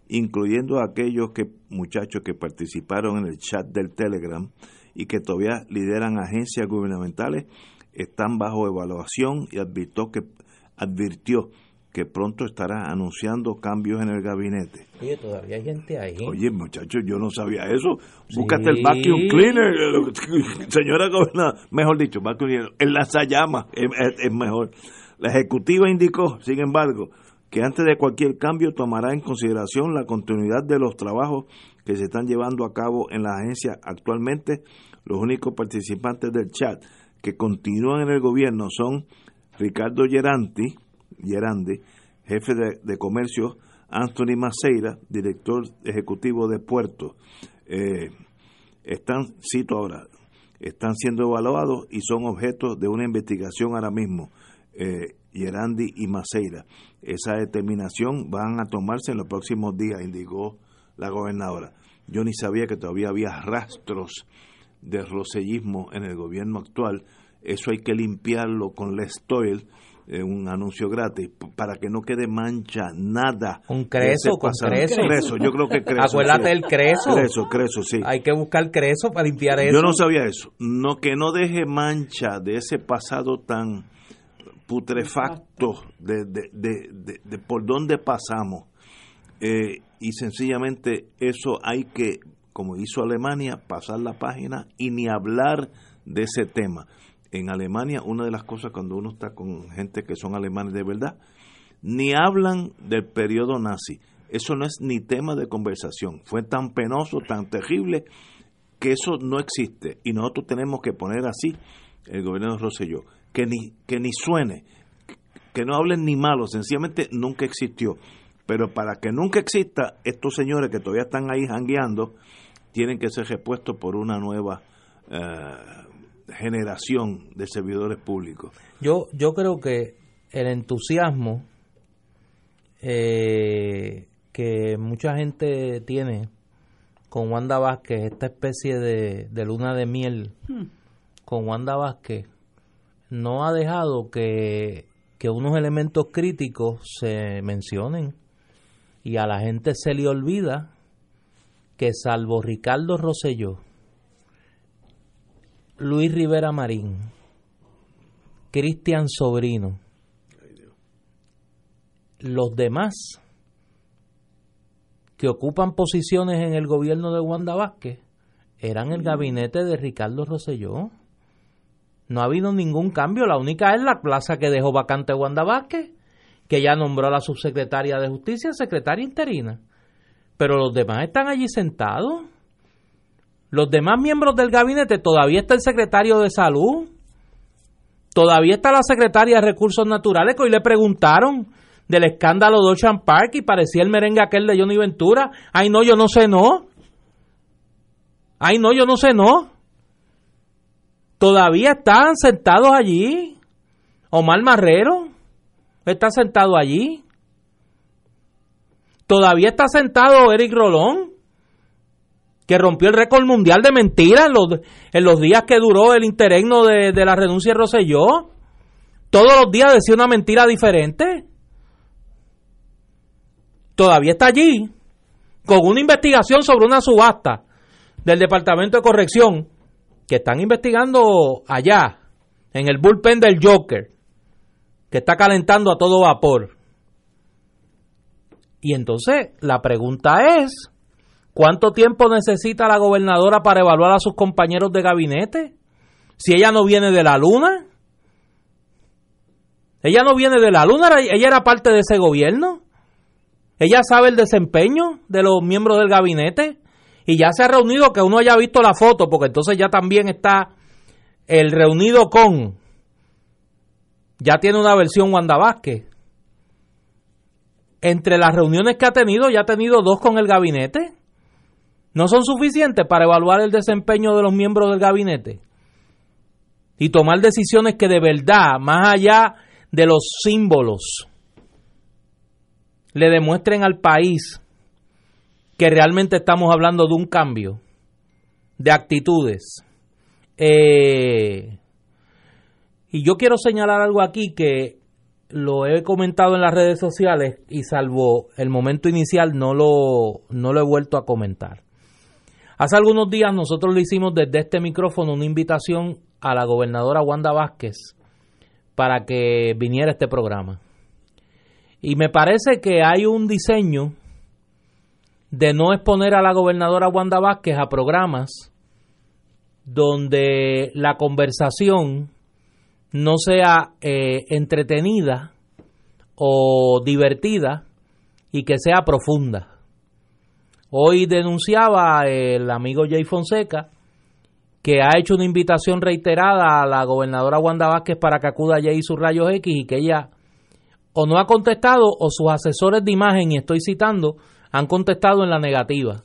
incluyendo aquellos que muchachos que participaron en el chat del Telegram y que todavía lideran agencias gubernamentales, están bajo evaluación y advirtió que advirtió que pronto estará anunciando cambios en el gabinete. Oye, todavía hay gente ahí. Oye, muchachos, yo no sabía eso. Búscate el vacuum cleaner, señora gobernadora, mejor dicho, vacuum cleaner, el lanzallamas es, es, mejor. La ejecutiva indicó, sin embargo, que antes de cualquier cambio tomará en consideración la continuidad de los trabajos que se están llevando a cabo en la agencia actualmente. Los únicos participantes del chat que continúan en el gobierno son Ricardo Geranti, Gerandi, jefe de, comercio Anthony Maceira, director ejecutivo de Puerto. Eh, están, cito ahora, están siendo evaluados y son objeto de una investigación ahora mismo. Eh, y Maceira. Esa determinación van a tomarse en los próximos días, indicó la gobernadora. Yo ni sabía que todavía había rastros de rosellismo en el gobierno actual. Eso hay que limpiarlo con Lestoil, eh, un anuncio gratis, para que no quede mancha, nada. Un creso, con creso. Yo creo que creso. Acuérdate del creso. Creso, creso, sí. Hay que buscar creso para limpiar eso. Yo no sabía eso. No, que no deje mancha de ese pasado tan putrefacto de, de, de, de por dónde pasamos. Eh, y sencillamente eso hay que, como hizo Alemania, pasar la página y ni hablar de ese tema. En Alemania, una de las cosas cuando uno está con gente que son alemanes de verdad, ni hablan del periodo nazi. Eso no es ni tema de conversación. Fue tan penoso, tan terrible, que eso no existe. Y nosotros tenemos que poner así el gobierno de Rosselló que ni, que ni suene, que no hablen ni malo, sencillamente nunca existió. Pero para que nunca exista, estos señores que todavía están ahí jangueando, tienen que ser repuestos por una nueva eh, generación de servidores públicos. Yo, yo creo que el entusiasmo eh, que mucha gente tiene con Wanda Vázquez, esta especie de, de luna de miel hmm. con Wanda Vázquez, no ha dejado que, unos elementos críticos se mencionen y a la gente se le olvida que salvo Ricardo Rosselló, Luis Rivera Marín, Cristian Sobrino, los demás que ocupan posiciones en el gobierno de Wanda Vázquez eran el gabinete de Ricardo Rosselló. No ha habido ningún cambio. La única es la plaza que dejó vacante Wanda Vázquez, que ya nombró a la subsecretaria de Justicia secretaria interina. Pero los demás están allí sentados. Los demás miembros del gabinete, todavía está el secretario de Salud, todavía está la secretaria de Recursos Naturales, que hoy le preguntaron del escándalo de Ocean Park y parecía el merengue aquel de Johnny Ventura. Ay, no, yo no sé, no. Ay, no, yo no sé, no todavía están sentados allí. Omar Marrero está sentado allí. Todavía está sentado Eric Rolón, que rompió el récord mundial de mentiras en los, días que duró el interregno de, de la renuncia de Roselló. Todos los días decía una mentira diferente. Todavía está allí, con una investigación sobre una subasta del Departamento de Corrección que están investigando allá, en el bullpen del Joker, que está calentando a todo vapor. Y entonces la pregunta es, ¿cuánto tiempo necesita la gobernadora para evaluar a sus compañeros de gabinete? Si ella no viene de la luna. Ella no viene de la luna, ella era parte de ese gobierno. Ella sabe el desempeño de los miembros del gabinete y ya se ha reunido, que uno haya visto la foto, porque entonces ya también está el reunido con, ya tiene una versión Wanda Vázquez. Entre las reuniones que ha tenido, ya ha tenido dos con el gabinete. No son suficientes para evaluar el desempeño de los miembros del gabinete y tomar decisiones que de verdad, más allá de los símbolos, le demuestren al país que realmente estamos hablando de un cambio de actitudes. Eh, y yo quiero señalar algo aquí que lo he comentado en las redes sociales y salvo el momento inicial no lo, no lo he vuelto a comentar. Hace algunos días nosotros le hicimos desde este micrófono una invitación a la gobernadora Wanda Vázquez para que viniera a este programa. Y me parece que hay un diseño de no exponer a la gobernadora Wanda Vázquez a programas donde la conversación no sea eh, entretenida o divertida y que sea profunda. Hoy denunciaba el amigo Jay Fonseca que ha hecho una invitación reiterada a la gobernadora Wanda Vázquez para que acuda allí sus rayos X y que ella o no ha contestado o sus asesores de imagen, y estoy citando, han contestado en la negativa.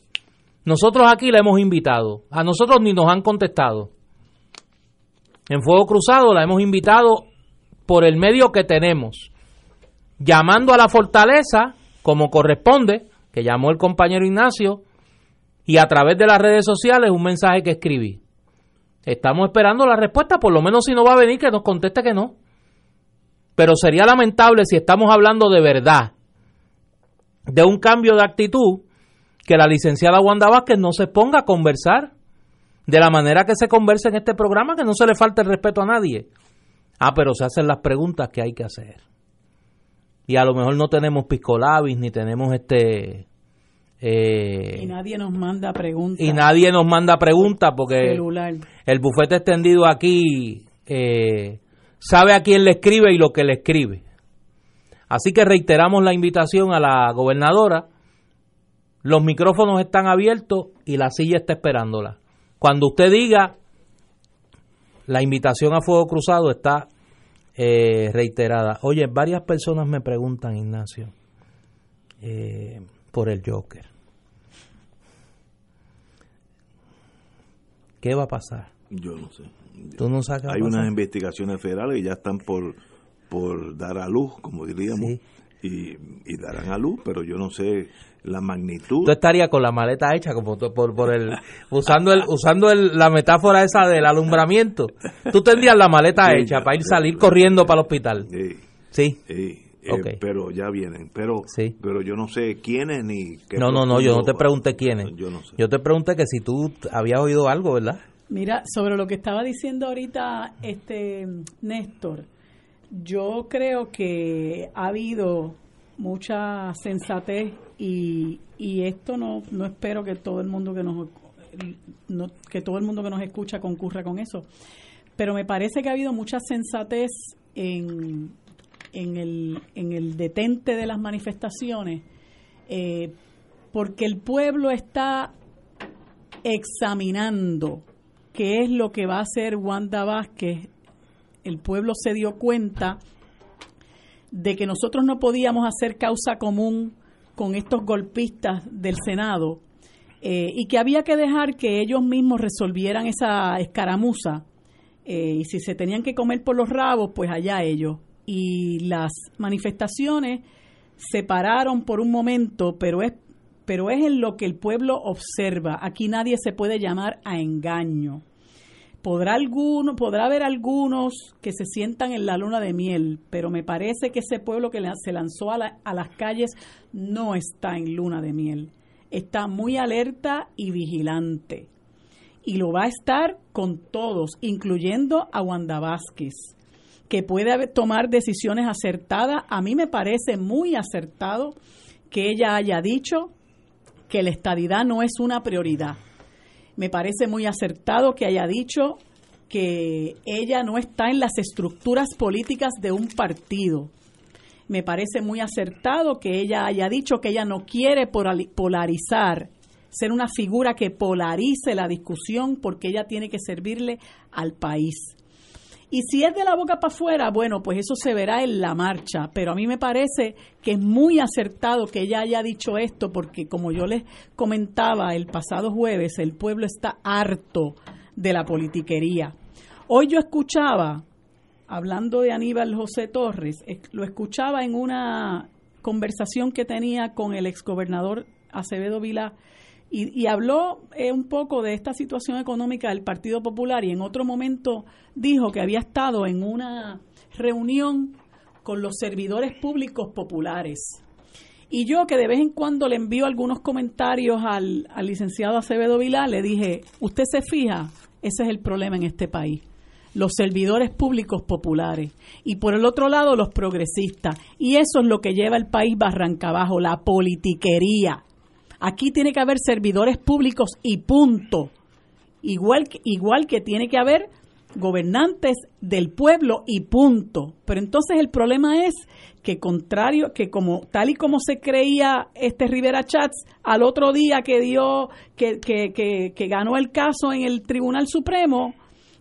Nosotros aquí la hemos invitado, a nosotros ni nos han contestado. En Fuego Cruzado la hemos invitado por el medio que tenemos, llamando a la fortaleza como corresponde, que llamó el compañero Ignacio, y a través de las redes sociales un mensaje que escribí. Estamos esperando la respuesta, por lo menos si no va a venir, que nos conteste que no. Pero sería lamentable si estamos hablando de verdad, de un cambio de actitud, que la licenciada Wanda Vázquez no se ponga a conversar de la manera que se conversa en este programa, que no se le falte el respeto a nadie. Ah, pero se hacen las preguntas que hay que hacer. Y a lo mejor no tenemos piscolabis, ni tenemos este eh, y nadie nos manda preguntas. Y nadie nos manda preguntas porque el bufete extendido aquí eh, sabe a quién le escribe y lo que le escribe. Así que reiteramos la invitación a la gobernadora. Los micrófonos están abiertos y la silla está esperándola. Cuando usted diga, la invitación a Fuego Cruzado está eh, reiterada. Oye, varias personas me preguntan, Ignacio. Eh, por el Joker. ¿Qué va a pasar? Yo no sé. ¿Tú no sabes Hay unas investigaciones federales que ya están por, por dar a luz, como diríamos, y, darán a luz, pero yo no sé la magnitud. Tú estarías con la maleta hecha, como por, por el, usando el, usando el, la metáfora esa del alumbramiento. Tú tendrías la maleta hecha para ir salir corriendo para el hospital. Sí. sí. Eh, pero ya vienen. Pero, pero yo no sé quiénes ni qué. No, no, no, yo no te pregunté quiénes. Yo, no sé. yo te pregunté que si tú habías oído algo, ¿verdad? Mira, sobre lo que estaba diciendo ahorita este Néstor, yo creo que ha habido mucha sensatez y, y esto no, no espero que todo el mundo que nos que todo el mundo que nos escucha concurra con eso. Pero me parece que ha habido mucha sensatez en en el, en el detente de las manifestaciones, eh, porque el pueblo está examinando qué es lo que va a hacer Wanda Vázquez. El pueblo se dio cuenta de que nosotros no podíamos hacer causa común con estos golpistas del Senado eh, y que había que dejar que ellos mismos resolvieran esa escaramuza. Eh, y si se tenían que comer por los rabos, pues allá ellos y las manifestaciones se pararon por un momento, pero es pero es en lo que el pueblo observa. Aquí nadie se puede llamar a engaño. Podrá alguno, podrá haber algunos que se sientan en la luna de miel, pero me parece que ese pueblo que se lanzó a, a las calles no está en luna de miel. Está muy alerta y vigilante. Y lo va a estar con todos, incluyendo a Wanda Vázquez que puede tomar decisiones acertadas. A mí me parece muy acertado que ella haya dicho que la estadidad no es una prioridad. Me parece muy acertado que haya dicho que ella no está en las estructuras políticas de un partido. Me parece muy acertado que ella haya dicho que ella no quiere polarizar, ser una figura que polarice la discusión porque ella tiene que servirle al país. Y si es de la boca para afuera, bueno, pues eso se verá en la marcha. Pero a mí me parece que es muy acertado que ella haya dicho esto, porque como yo les comentaba el pasado jueves, el pueblo está harto de la politiquería. Hoy yo escuchaba, hablando de Aníbal José Torres, lo escuchaba en una conversación que tenía con el exgobernador Acevedo Vilá y, habló eh, un poco de esta situación económica del Partido Popular y en otro momento dijo que había estado en una reunión con los servidores públicos populares. Y yo que de vez en cuando le envío algunos comentarios al, al licenciado Acevedo Vilá, le dije, usted se fija, ese es el problema en este país los servidores públicos populares y por el otro lado los progresistas. Y eso es lo que lleva el país barranca abajo, la politiquería. Aquí tiene que haber servidores públicos y punto. Igual, igual que tiene que haber gobernantes del pueblo y punto. Pero entonces el problema es que contrario, que como tal y como se creía este Rivera Chats al otro día que dio, que, que, que, que ganó el caso en el Tribunal Supremo,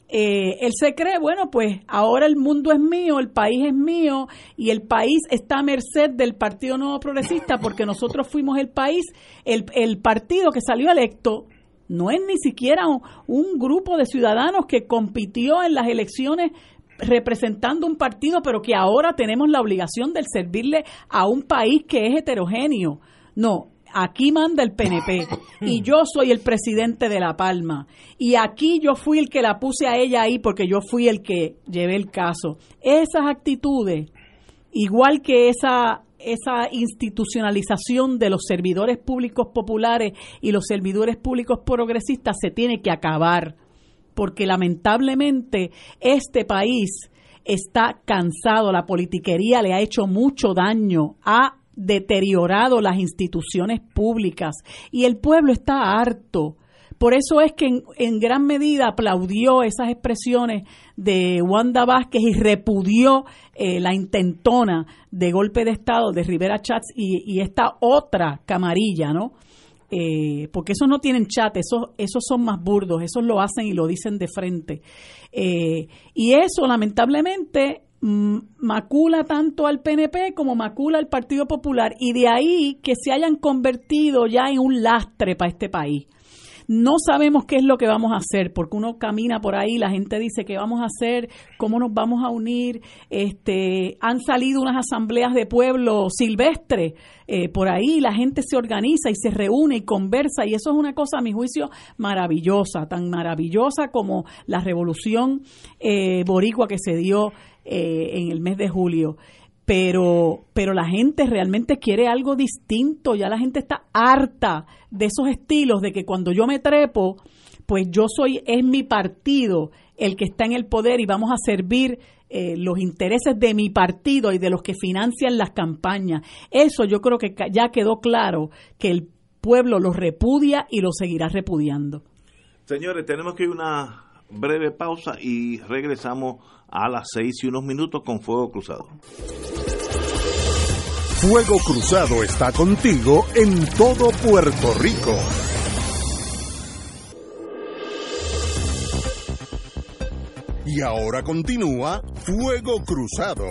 eh, él se cree, bueno, pues ahora el mundo es mío, el país es mío y el país está a merced del Partido Nuevo Progresista porque nosotros fuimos el país, el, el partido que salió electo. No es ni siquiera un, un grupo de ciudadanos que compitió en las elecciones representando un partido, pero que ahora tenemos la obligación de servirle a un país que es heterogéneo. No, aquí manda el PNP y yo soy el presidente de La Palma. Y aquí yo fui el que la puse a ella ahí porque yo fui el que llevé el caso. Esas actitudes, igual que esa esa institucionalización de los servidores públicos populares y los servidores públicos progresistas se tiene que acabar, porque lamentablemente este país está cansado, la politiquería le ha hecho mucho daño, a deteriorado las instituciones públicas y el pueblo está harto. Por eso es que en, gran medida aplaudió esas expresiones de Wanda Vázquez y repudió eh, la intentona de golpe de Estado de Rivera Chats y, esta otra camarilla, ¿no? Eh, porque esos no tienen chat, esos, esos son más burdos, esos lo hacen y lo dicen de frente. Eh, y eso, lamentablemente, macula tanto al PNP como macula al Partido Popular y de ahí que se hayan convertido ya en un lastre para este país. No sabemos qué es lo que vamos a hacer, porque uno camina por ahí, la gente dice qué vamos a hacer, cómo nos vamos a unir. Este, han salido unas asambleas de pueblo silvestre eh, por ahí, la gente se organiza y se reúne y conversa, y eso es una cosa, a mi juicio, maravillosa, tan maravillosa como la revolución eh, boricua que se dio eh, en el mes de julio. Pero, pero la gente realmente quiere algo distinto, ya la gente está harta de esos estilos, de que cuando yo me trepo, pues yo soy, es mi partido el que está en el poder y vamos a servir eh, los intereses de mi partido y de los que financian las campañas. Eso yo creo que ya quedó claro que el pueblo lo repudia y lo seguirá repudiando. Señores, tenemos que ir una breve pausa y regresamos a las seis y unos minutos con Fuego Cruzado. Fuego Cruzado está contigo en todo Puerto Rico. Y ahora continúa Fuego Cruzado.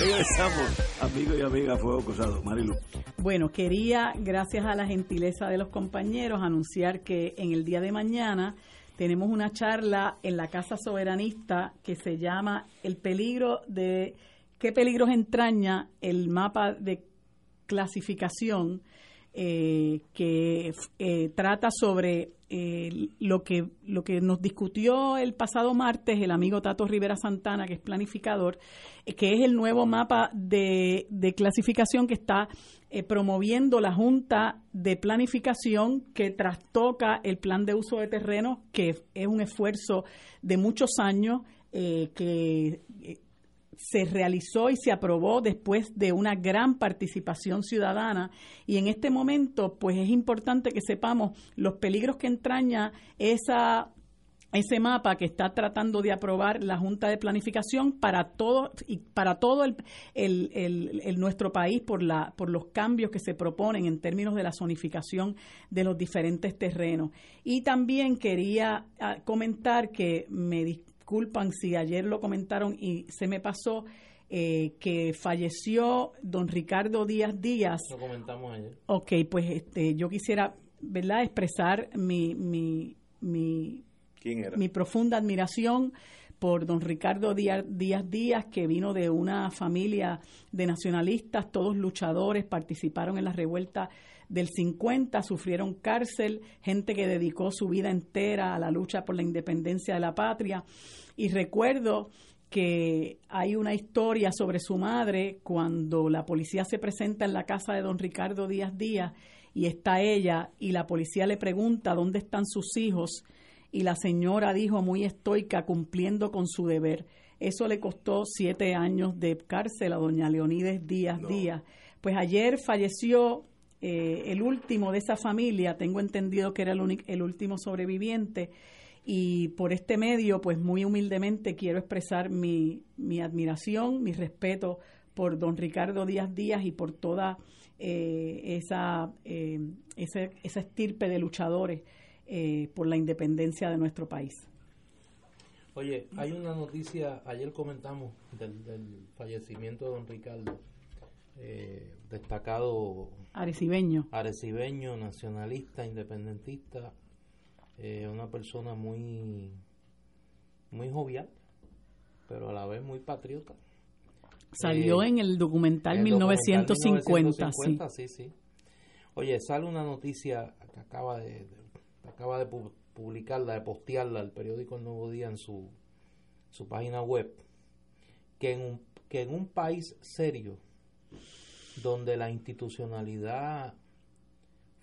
Regresamos, amigos y amigas, Fuego Cruzado. Marilu. Bueno, quería, gracias a la gentileza de los compañeros, anunciar que en el día de mañana tenemos una charla en la Casa Soberanista que se llama El peligro de qué peligros entraña el mapa de clasificación eh, que eh, trata sobre eh, lo que lo que nos discutió el pasado martes el amigo Tato Rivera Santana, que es planificador, que es el nuevo mapa de, de clasificación que está promoviendo la Junta de Planificación que trastoca el plan de uso de terreno, que es un esfuerzo de muchos años que se realizó y se aprobó después de una gran participación ciudadana. Y en este momento pues es importante que sepamos los peligros que entraña esa ese mapa que está tratando de aprobar la Junta de Planificación para todo y para todo el, el, nuestro país por la por los cambios que se proponen en términos de la zonificación de los diferentes terrenos. Y también quería ah, comentar que me disculpan si ayer lo comentaron y se me pasó, eh, que falleció don Ricardo Díaz Díaz. Lo comentamos ayer. Ok, pues este, yo quisiera, ¿verdad?, expresar mi, mi, mi, mi profunda admiración por don Ricardo Díaz, Díaz Díaz, que vino de una familia de nacionalistas, todos luchadores, participaron en la revuelta del 50 sufrieron cárcel, gente que dedicó su vida entera a la lucha por la independencia de la patria. Y recuerdo que hay una historia sobre su madre cuando la policía se presenta en la casa de don Ricardo Díaz Díaz y está ella y la policía le pregunta dónde están sus hijos y la señora dijo muy estoica cumpliendo con su deber. Eso le costó siete años de cárcel a doña Leonides Díaz Díaz. Pues ayer falleció eh, el último de esa familia, tengo entendido que era el, el último sobreviviente, y por este medio, pues muy humildemente quiero expresar mi, mi admiración, mi respeto por don Ricardo Díaz Díaz y por toda esa, esa estirpe de luchadores por la independencia de nuestro país. Oye, hay una noticia, ayer comentamos del, del fallecimiento de don Ricardo, eh, destacado arecibeño. arecibeño, nacionalista, independentista, eh, una persona muy, muy jovial, pero a la vez muy patriota. Salió eh, en el documental, 1950, sí. sí. Oye, sale una noticia que acaba de, acaba de publicarla, de postearla el periódico El Nuevo Día en su, su página web, que en, un, que en un país serio, donde la institucionalidad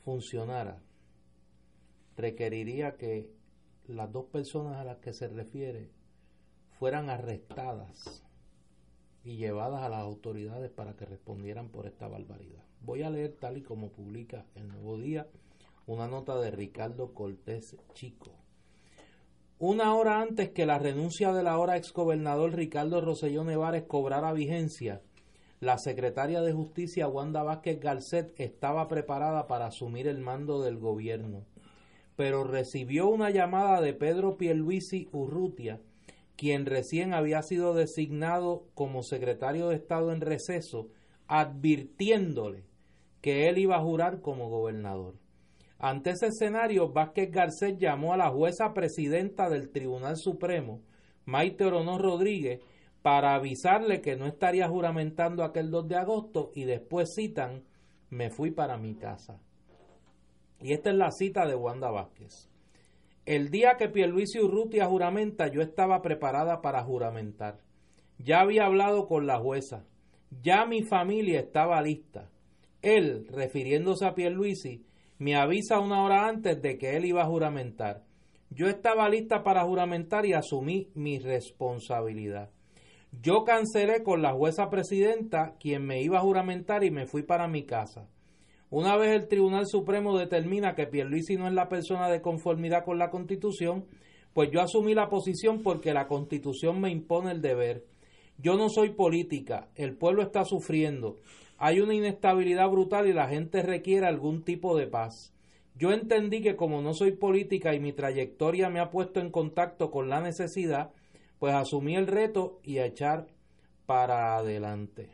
funcionara, requeriría que las dos personas a las que se refiere fueran arrestadas y llevadas a las autoridades para que respondieran por esta barbaridad. Voy a leer tal y como publica el Nuevo Día una nota de Ricardo Cortés Chico. Una hora antes que la renuncia del ahora exgobernador Ricardo Rosselló Nevares cobrara vigencia, la secretaria de Justicia Wanda Vázquez Garcet estaba preparada para asumir el mando del gobierno, pero recibió una llamada de Pedro Pierluisi Urrutia, quien recién había sido designado como secretario de Estado en receso, advirtiéndole que él iba a jurar como gobernador. Ante ese escenario, Vázquez Garcés llamó a la jueza presidenta del Tribunal Supremo, Maite Orono Rodríguez, para avisarle que no estaría juramentando aquel 2 de agosto y después citan, me fui para mi casa. Y esta es la cita de Wanda Vázquez. El día que Pierluisi Urrutia juramenta, yo estaba preparada para juramentar. Ya había hablado con la jueza. Ya mi familia estaba lista. Él, refiriéndose a Pierluisi, me avisa una hora antes de que él iba a juramentar. Yo estaba lista para juramentar y asumí mi responsabilidad. Yo cancelé con la jueza presidenta quien me iba a juramentar y me fui para mi casa. Una vez el Tribunal Supremo determina que Pierluisi no es la persona de conformidad con la Constitución, pues yo asumí la posición porque la Constitución me impone el deber. Yo no soy política, el pueblo está sufriendo hay una inestabilidad brutal y la gente requiere algún tipo de paz. Yo entendí que como no soy política y mi trayectoria me ha puesto en contacto con la necesidad, pues asumí el reto y a echar para adelante.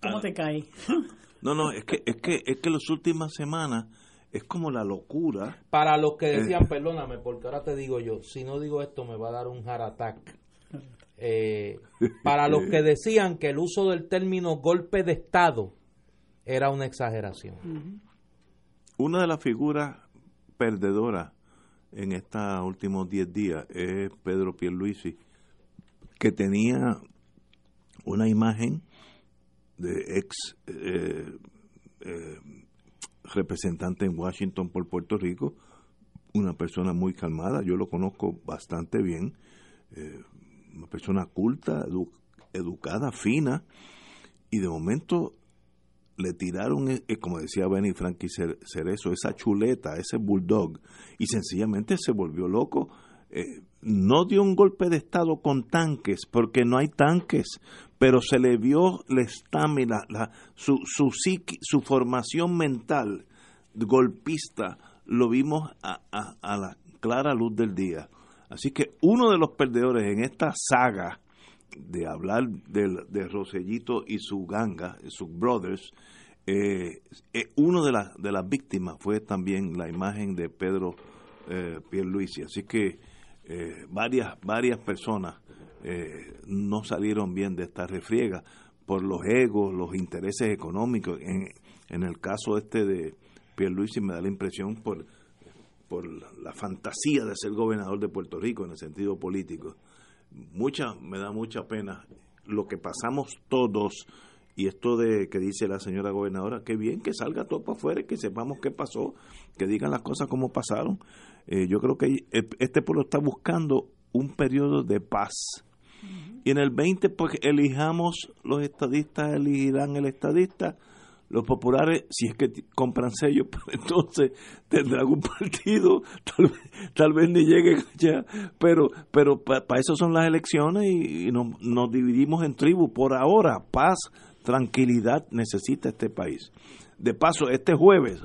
¿Cómo te cae? No, no, es que es que es que las últimas semanas es como la locura. Para los que decían, perdóname, porque ahora te digo yo, si no digo esto me va a dar un heart attack. Eh, para los que decían que el uso del término golpe de Estado era una exageración. Una de las figuras perdedoras en estos últimos 10 días es Pedro Pierluisi, que tenía una imagen de ex eh, eh, representante en Washington por Puerto Rico, una persona muy calmada, yo lo conozco bastante bien, una persona culta, educada, fina, y de momento le tiraron, eh, eh, como decía Benny Frankie Cerezo, esa chuleta, ese bulldog, y sencillamente se volvió loco. Eh, no dio un golpe de estado con tanques, porque no hay tanques, pero se le vio la estamina, la, su, su, su formación mental golpista, lo vimos a, a la clara luz del día. Así que uno de los perdedores en esta saga de hablar de, de Rosellito y su ganga, sus brothers, eh, eh, uno de, las de las víctimas fue también la imagen de Pedro eh, Pierluisi. Así que eh, varias, varias personas no salieron bien de esta refriega por los egos, los intereses económicos. En, en el caso este de Pierluisi me da la impresión por por la fantasía de ser gobernador de Puerto Rico en el sentido político. Mucha, me da mucha pena lo que pasamos todos y esto de que dice la señora gobernadora, qué bien que salga todo para afuera que sepamos qué pasó, que digan las cosas como pasaron. Eh, yo creo que este pueblo está buscando un periodo de paz. Y en el 20, pues elijamos, los estadistas elegirán el estadista, los populares, si es que compran sellos, pues entonces tendrán un partido, tal vez, ni lleguen ya, pero, pero para eso son las elecciones y, nos, nos dividimos en tribus. Por ahora, paz, tranquilidad necesita este país. De paso, este jueves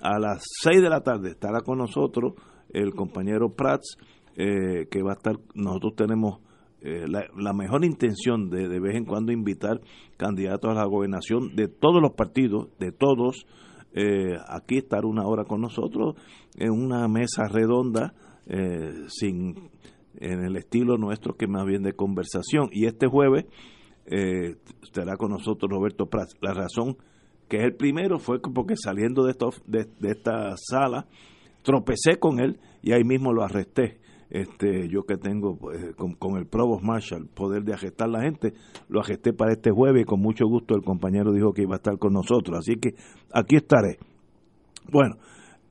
a las 6 de la tarde estará con nosotros el compañero Prats, eh, que va a estar, nosotros tenemos eh, la, mejor intención de de vez en cuando invitar candidatos a la gobernación de todos los partidos, de todos, eh, aquí estar una hora con nosotros en una mesa redonda, sin en el estilo nuestro que más bien de conversación. Y este jueves estará con nosotros Roberto Prats. La razón que es el primero fue porque saliendo de, de, esta sala tropecé con él y ahí mismo lo arresté. Este, yo que tengo pues, con, el Provost Marshall poder de arrestar la gente, lo arresté para este jueves y con mucho gusto el compañero dijo que iba a estar con nosotros, así que aquí estaré. Bueno,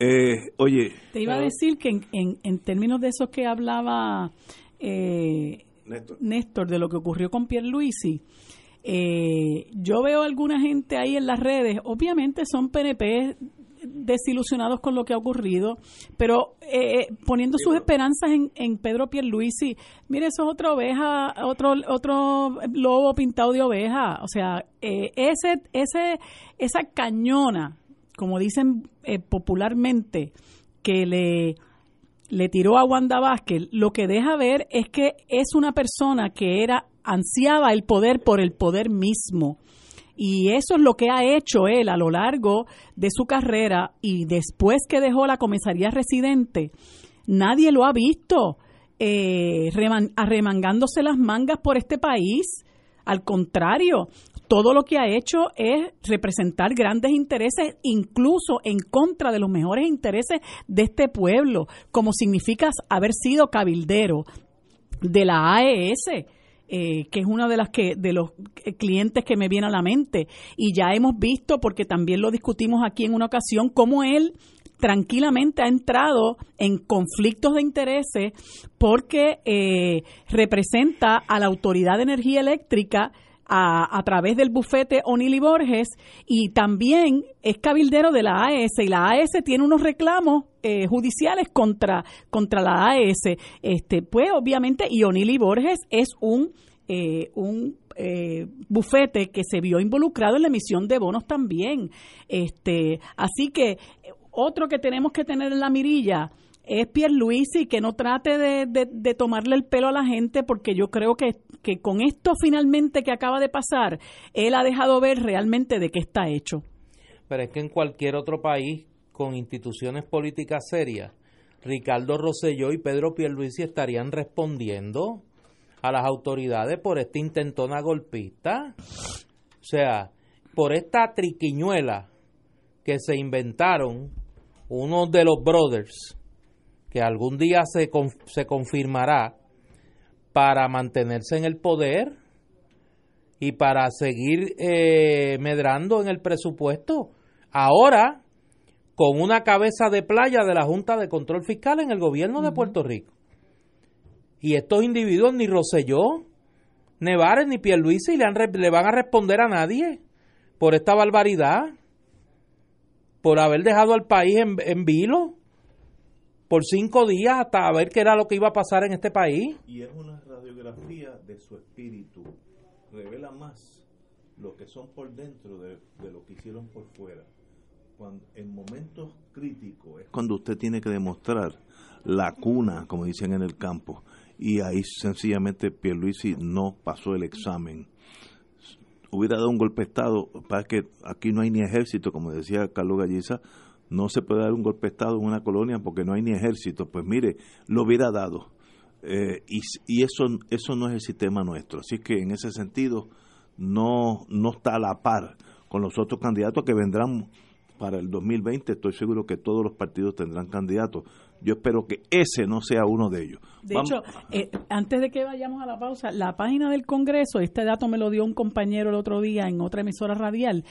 eh, oye. Te iba a decir que en, en, términos de eso que hablaba eh, Néstor. Néstor. de lo que ocurrió con Pierre Luisi, eh, yo veo alguna gente ahí en las redes, obviamente son PNP desilusionados con lo que ha ocurrido, pero eh, poniendo sus esperanzas en, en Pedro Pierluisi, mire, eso es otra oveja, otro otro lobo pintado de oveja, o sea, eh, ese ese esa cañona, como dicen eh, popularmente, que le le tiró a Wanda Vázquez, lo que deja ver es que es una persona que era ansiaba el poder por el poder mismo. Y eso es lo que ha hecho él a lo largo de su carrera y después que dejó la comisaría residente, nadie lo ha visto eh, arremangándose las mangas por este país. Al contrario, todo lo que ha hecho es representar grandes intereses, incluso en contra de los mejores intereses de este pueblo, como significa haber sido cabildero de la AES eh, que es una de las que de los clientes que me viene a la mente. Y ya hemos visto porque también lo discutimos aquí en una ocasión cómo él tranquilamente ha entrado en conflictos de intereses porque eh, representa a la Autoridad de Energía Eléctrica a, a, través del bufete O'Neill Borges y también es cabildero de la AES y la AES tiene unos reclamos eh, judiciales contra, contra la AES. Este, pues obviamente y O'Neill Borges es un, eh, un eh, bufete que se vio involucrado en la emisión de bonos también. Este, así que otro que tenemos que tener en la mirilla es Pierluisi que no trate de, tomarle el pelo a la gente porque yo creo que, con esto finalmente que acaba de pasar, él ha dejado ver realmente de qué está hecho. Pero es que en cualquier otro país con instituciones políticas serias, Ricardo Rosselló y Pedro Pierluisi estarían respondiendo a las autoridades por este intentona golpista. O sea, por esta triquiñuela que se inventaron uno de los brothers que algún día se, se confirmará para mantenerse en el poder y para seguir eh, medrando en el presupuesto. Ahora, con una cabeza de playa de la Junta de Control Fiscal en el gobierno de Puerto Rico. Y estos individuos, ni Roselló, Nevares, ni Pierluisi, le, han, le van a responder a nadie por esta barbaridad, por haber dejado al país en, en vilo por cinco días hasta ver qué era lo que iba a pasar en este país. Y es una radiografía de su espíritu. Revela más lo que son por dentro de, lo que hicieron por fuera. Cuando, en momentos críticos es cuando usted tiene que demostrar la cuna, como dicen en el campo. Y ahí sencillamente Pierluisi no pasó el examen. Hubiera dado un golpe de Estado, para que aquí no hay ni ejército, como decía Carlos Galliza, no se puede dar un golpe de Estado en una colonia porque no hay ni ejército. Pues mire, lo hubiera dado. Eh, y, y eso, eso no es el sistema nuestro. Así que en ese sentido no, no está a la par con los otros candidatos que vendrán para el 2020. Estoy seguro que todos los partidos tendrán candidatos. Yo espero que ese no sea uno de ellos. De hecho, eh, antes de que vayamos a la pausa, la página del Congreso, este dato me lo dio un compañero el otro día en otra emisora radial,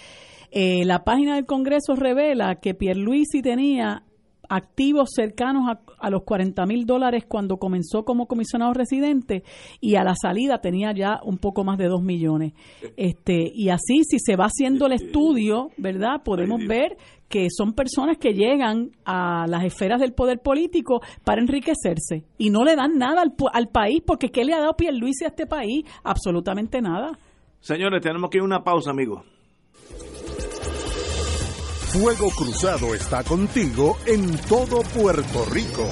eh, la página del Congreso revela que Pierluisi tenía activos cercanos a, los 40 mil dólares cuando comenzó como comisionado residente y a la salida tenía ya un poco más de 2 millones. Este, y así, si se va haciendo el estudio, ¿verdad? Podemos ver que son personas que llegan a las esferas del poder político para enriquecerse y no le dan nada al, al país, porque ¿qué le ha dado Pierluisi a este país? Absolutamente nada. Señores, tenemos que ir a una pausa, amigos. Fuego Cruzado está contigo en todo Puerto Rico.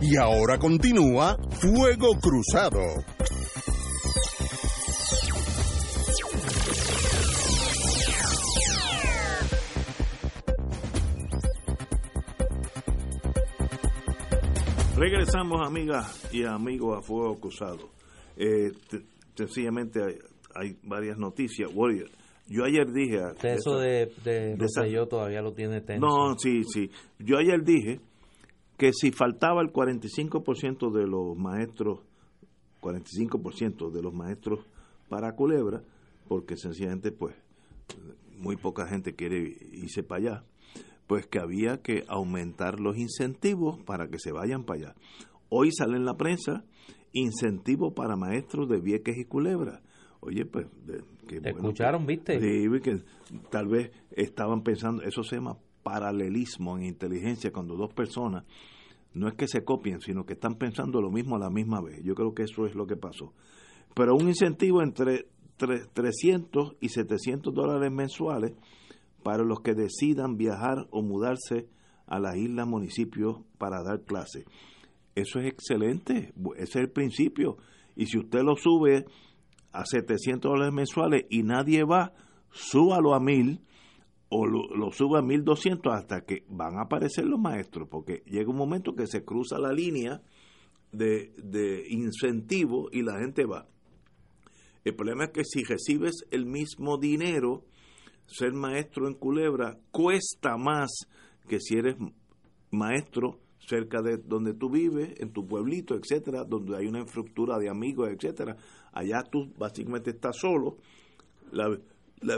Y ahora continúa Fuego Cruzado. Regresamos, amigas y amigos, a Fuego Cruzado. Eh, sencillamente hay, varias noticias. yo ayer dije... Eso de, de, todavía lo tiene tenso. No, sí, sí. Yo ayer dije que si faltaba el 45% de los maestros, 45% de los maestros para Culebra, porque sencillamente pues muy poca gente quiere irse para allá, pues que había que aumentar los incentivos para que se vayan para allá. Hoy sale en la prensa incentivos para maestros de Vieques y Culebra. Oye, pues... que, escucharon, viste? Sí, que tal vez estaban pensando, eso se llama paralelismo en inteligencia, cuando dos personas no es que se copien, sino que están pensando lo mismo a la misma vez. Yo creo que eso es lo que pasó. Pero un incentivo entre 300 y 700 dólares mensuales para los que decidan viajar o mudarse a las islas municipios para dar clases. Eso es excelente, ese es el principio. Y si usted lo sube a 700 dólares mensuales y nadie va, súbalo a 1000 o lo, suba a 1200 hasta que van a aparecer los maestros, porque llega un momento que se cruza la línea de, de incentivo y la gente va. El problema es que si recibes el mismo dinero, ser maestro en Culebra cuesta más que si eres maestro cerca de donde tú vives, en tu pueblito, etcétera, donde hay una infraestructura de amigos, etcétera. Allá tú básicamente estás solo. La,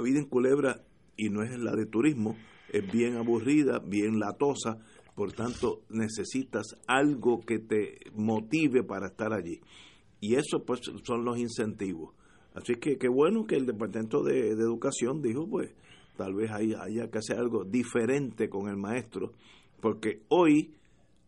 vida en Culebra, y no es la de turismo, es bien aburrida, bien latosa, por tanto necesitas algo que te motive para estar allí. Y eso pues son los incentivos. Así que qué bueno que el Departamento de, Educación dijo, pues, tal vez haya, haya que hacer algo diferente con el maestro, porque hoy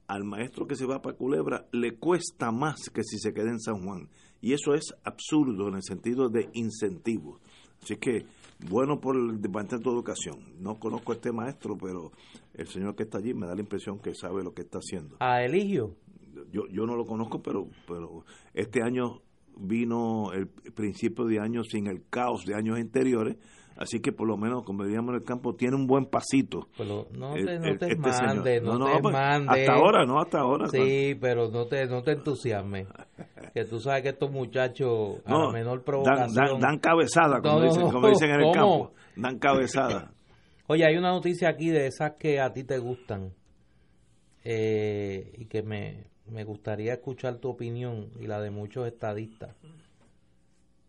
al maestro que se va para Culebra le cuesta más que si se queda en San Juan. Y eso es absurdo en el sentido de incentivo. Así que, bueno por el Departamento de Educación. No conozco a este maestro, pero el señor que está allí me da la impresión que sabe lo que está haciendo. ¿A Eligio? Yo, yo no lo conozco, pero, pero este año vino el principio de año sin el caos de años anteriores, así que por lo menos, como veíamos en el campo, tiene un buen pasito. Pero no te, no te este no, te pues, Hasta ahora, no, hasta ahora. Sí, pero no te, no te entusiasmes. que tú sabes que estos muchachos, a la menor provocación... Dan, cabezada, como, dicen, como dicen en el campo. Dan cabezada. Oye, hay una noticia aquí de esas que a ti te gustan eh, y que me, me gustaría escuchar tu opinión y la de muchos estadistas.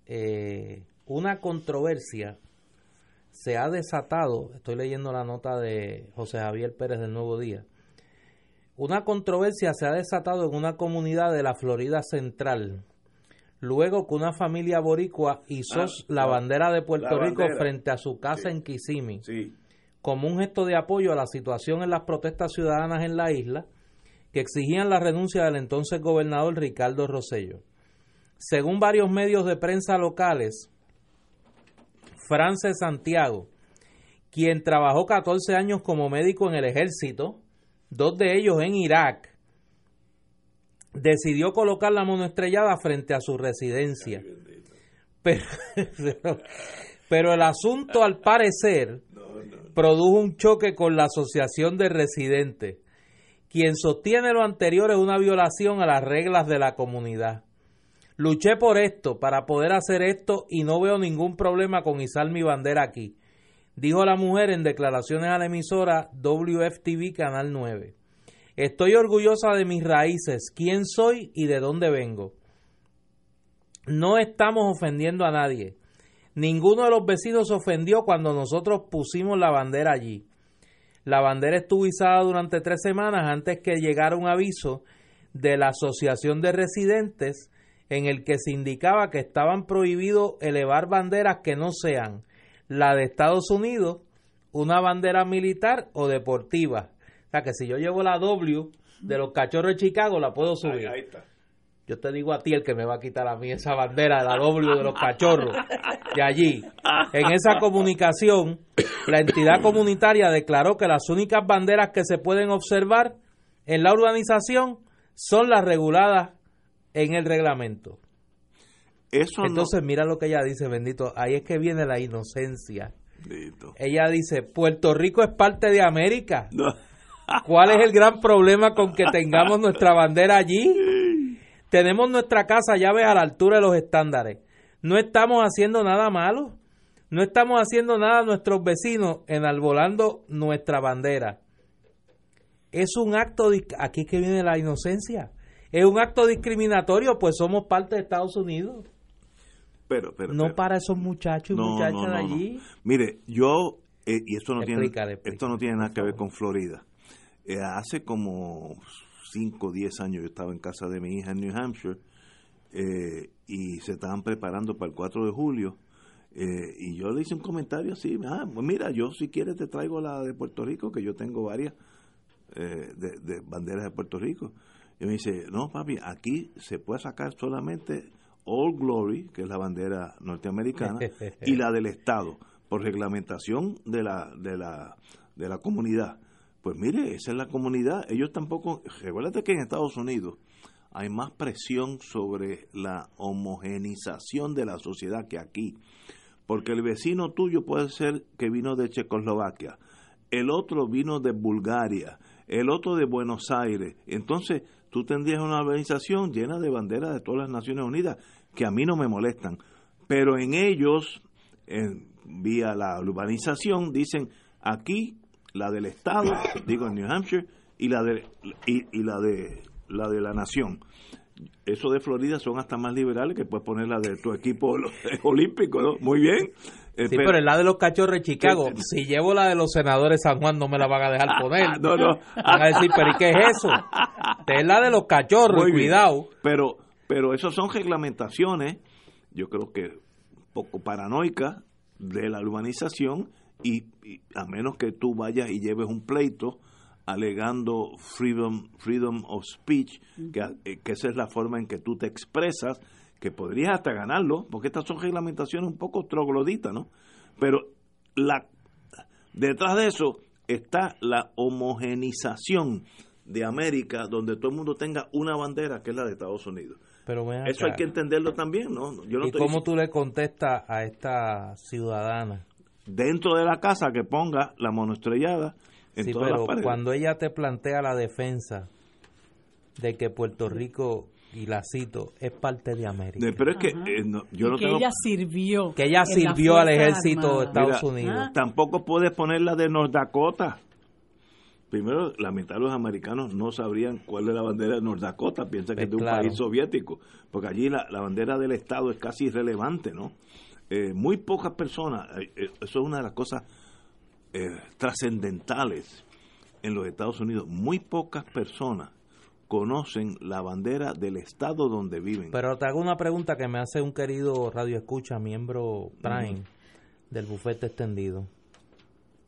Eh, una controversia se ha desatado, estoy leyendo la nota de José Javier Pérez del Nuevo Día, una controversia se ha desatado en una comunidad de la Florida Central, luego que una familia boricua hizo ah, la bandera de Puerto Rico frente a su casa en Kissimmee, como un gesto de apoyo a la situación en las protestas ciudadanas en la isla, que exigían la renuncia del entonces gobernador Ricardo Rosello. Según varios medios de prensa locales, Frances Santiago, quien trabajó 14 años como médico en el ejército, dos de ellos en Irak, decidió colocar la mano estrellada frente a su residencia. Pero, pero el asunto, al parecer, produjo un choque con la Asociación de Residentes quien sostiene lo anterior es una violación a las reglas de la comunidad. Luché por esto, para poder hacer esto, y no veo ningún problema con izar mi bandera aquí, dijo la mujer en declaraciones a la emisora WFTV Canal 9. Estoy orgullosa de mis raíces, quién soy y de dónde vengo. No estamos ofendiendo a nadie. Ninguno de los vecinos se ofendió cuando nosotros pusimos la bandera allí. La bandera estuvo izada durante tres semanas antes que llegara un aviso de la Asociación de Residentes en el que se indicaba que estaban prohibidos elevar banderas que no sean la de Estados Unidos, una bandera militar o deportiva. O sea que si yo llevo la W de los cachorros de Chicago, la puedo subir. Yo te digo a ti el que me va a quitar a mí esa bandera de la W de los cachorros de allí. En esa comunicación, la entidad comunitaria declaró que las únicas banderas que se pueden observar en la urbanización son las reguladas en el reglamento. Eso Entonces, mira lo que ella dice, bendito. Ahí es que viene la inocencia. Ella dice, Puerto Rico es parte de América. ¿Cuál es el gran problema con que tengamos nuestra bandera allí? Tenemos nuestra casa llaves a la altura de los estándares. No estamos haciendo nada malo. No estamos haciendo nada a nuestros vecinos enalbolando nuestra bandera. Es un acto, de, aquí que viene la inocencia. Es un acto discriminatorio, pues somos parte de Estados Unidos. Pero, pero, no para esos muchachos y muchachas de allí. Mire, yo, eh, y esto no, tiene, esto no tiene nada que ver con Florida. Eh, hace como 5 o 10 años yo estaba en casa de mi hija en New Hampshire eh, y se estaban preparando para el 4 de julio. y yo le hice un comentario así, ah, pues mira, yo si quieres te traigo la de Puerto Rico, que yo tengo varias de, banderas de Puerto Rico. Y me dice, no, papi, aquí se puede sacar solamente All Glory, que es la bandera norteamericana, y la del Estado, por reglamentación de la, de la, de la comunidad. Pues mire, esa es la comunidad. Ellos tampoco, recuérdate que en Estados Unidos hay más presión sobre la homogenización de la sociedad que aquí. Porque el vecino tuyo puede ser que vino de Checoslovaquia, el otro vino de Bulgaria, el otro de Buenos Aires. Entonces, tú tendrías una organización llena de banderas de todas las Naciones Unidas, que a mí no me molestan, pero en ellos, en, vía la urbanización, dicen aquí la del Estado, digo en New Hampshire, y la de, y, la de la de la nación. Eso de Florida son hasta más liberales que puedes poner la de tu equipo olímpico, ¿no? Muy bien. Eh, sí, pero, en la de los cachorros de Chicago, si llevo la de los senadores San Juan, no me la van a dejar poner. no, no. Van a decir, pero ¿y qué es eso? es la de los cachorros, cuidado. Pero, pero eso son reglamentaciones, yo creo que poco paranoicas de la urbanización y, a menos que tú vayas y lleves un pleito alegando freedom, freedom of speech, que, eh, que esa es la forma en que tú te expresas, que podrías hasta ganarlo, porque estas son reglamentaciones un poco trogloditas, ¿no? Pero la detrás de eso está la homogenización de América, donde todo el mundo tenga una bandera, que es la de Estados Unidos. Pero Eso hay que entenderlo también, ¿no? Yo no ¿Y cómo tú le contestas a esta ciudadana? Dentro de la casa que ponga la monoestrellada en sí, pero cuando ella te plantea la defensa de que Puerto Rico y la cito, es parte de América. Pero es que eh, yo no que ella sirvió. Que ella sirvió al ejército de Estados Unidos. Tampoco puedes poner la de North Dakota. Primero, la mitad de los americanos no sabrían cuál es la bandera de North Dakota, piensan que es de un país soviético, porque allí la, bandera del Estado es casi irrelevante, ¿no? Eh, muy pocas personas, eh, eso es una de las cosas trascendentales en los Estados Unidos, muy pocas personas conocen la bandera del estado donde viven. Pero te hago una pregunta que me hace un querido radio escucha, miembro Prime del bufete extendido.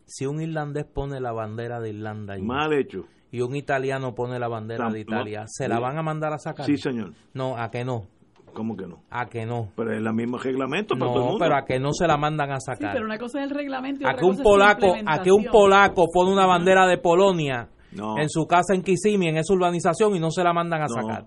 Si un irlandés pone la bandera de Irlanda mal hecho y un italiano pone la bandera de Italia, ¿se la van a mandar a sacar? Sí, señor. No, a que no. ¿Cómo que no? A que no. Pero es el mismo reglamento para no, todo el mundo. pero a que no se la mandan a sacar. Sí, pero una cosa es el reglamento y a que un polaco, a que un polaco pone una bandera de Polonia en su casa en Kissimmee, en esa urbanización, y no se la mandan a sacar.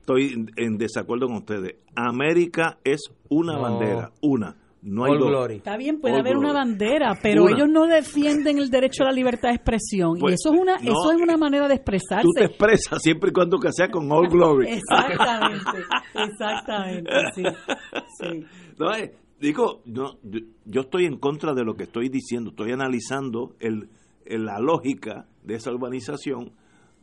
Estoy en desacuerdo con ustedes. América es una bandera, una. No hay glory. Está bien, puede haber una bandera, pero ellos no defienden el derecho a la libertad de expresión. y pues, eso es una eso es una manera de expresarse. Tú te expresas siempre y cuando que sea con all glory. exactamente, exactamente, sí. sí. No, eh, digo, yo, yo, estoy en contra de lo que estoy diciendo, estoy analizando el, la lógica de esa urbanización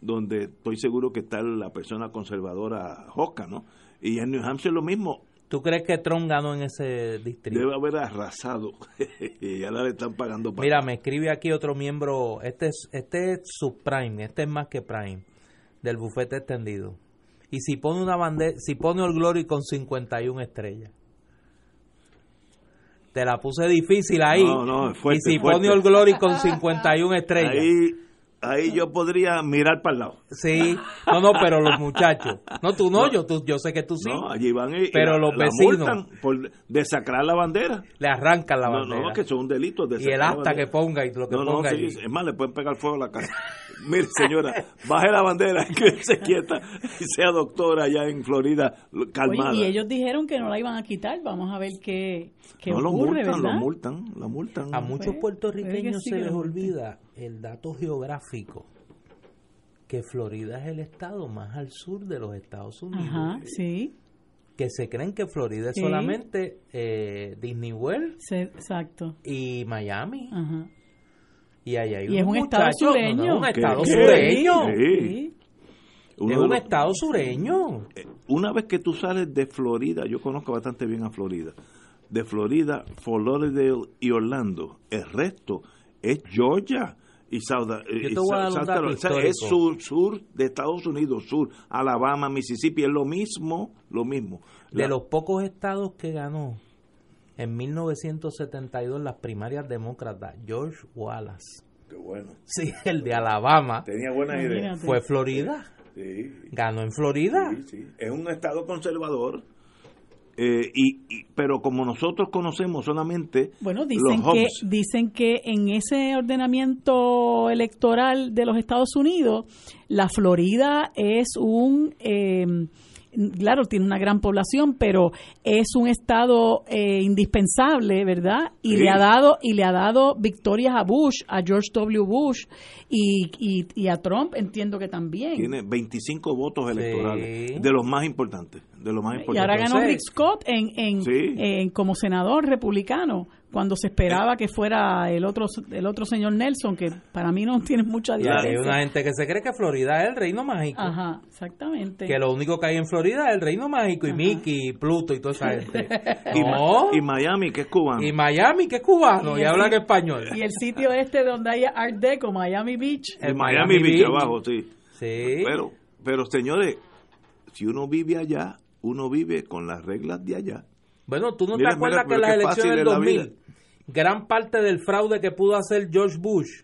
donde estoy seguro que está la persona conservadora Joca, ¿no? Y en New Hampshire lo mismo, ¿Tú crees que Trump ganó en ese distrito? Debe haber arrasado. y ahora le están pagando para Mira, me escribe aquí otro miembro. Este es, este es subprime, este es más que prime, del bufete extendido. Y si pone una bandera, si pone el Glory con 51 estrellas. Te la puse difícil ahí. No, no, fuerte, y si pone el Glory con 51 estrellas. Ahí ahí yo podría mirar para el lado. Sí, no, no, pero los muchachos, no, tú no, yo, tú, yo sé que tú sí. No, allí van y, pero los vecinos por desacrar la bandera. Le arrancan la bandera. No, no, que son un delito. Y el acta que ponga y lo que ponga. No, sí, es más, le pueden pegar fuego a la casa. Mire, señora, baje la bandera, que se quieta y sea doctora allá en Florida, calmada. y ellos dijeron que no la iban a quitar, vamos a ver qué, qué no, ocurre, lo multan, ¿verdad? lo multan, lo multan. A muchos pues, puertorriqueños se les olvida el dato geográfico que Florida es el estado más al sur de los Estados Unidos. Ajá, sí. Que se creen que Florida es solamente eh, Disney World. exacto. Y Miami. Ajá. Y hay y es un estado sureño. un estado sureño. Sí. es un estado sureño. Una vez que tú sales de Florida, yo conozco bastante bien a Florida, de Florida, Fort Lauderdale y Orlando, el resto es Georgia y South, es sur, sur de Estados Unidos, sur, Alabama, Mississippi, es lo mismo, lo mismo. De los pocos estados que ganó en 1972 las primarias demócratas, George Wallace. Qué bueno. Sí, el de Alabama. Tenía buena idea. Fue Florida. Sí. Ganó en Florida. Sí, sí. Es un estado conservador eh, y, pero como nosotros conocemos solamente bueno dicen que dicen que en ese ordenamiento electoral de los Estados Unidos la Florida es un eh, claro, tiene una gran población, pero es un estado eh, indispensable, ¿verdad? Y le ha dado y le ha dado victorias a Bush, a George W. Bush y, y, a Trump, entiendo que también. Tiene 25 votos electorales, de los más importantes, de los más importantes. Y ahora ganó Rick Scott en, en como senador republicano cuando se esperaba que fuera el otro el otro señor Nelson, que para mí no tiene mucha diferencia. hay una gente que se cree que Florida es el reino mágico. Ajá, exactamente. Que lo único que hay en Florida es el reino mágico, y Mickey, y Pluto, y toda esa gente. y, Miami, que es cubano. Y Miami, que es cubano, y, habla hablan español. Y el sitio este donde hay Art Deco, Miami Beach. El, Miami, Beach, abajo, sí. Sí. Pero, pero señores, si uno vive allá, uno vive con las reglas de allá. Bueno, tú no te acuerdas que en las elecciones del 2000, gran parte del fraude que pudo hacer George Bush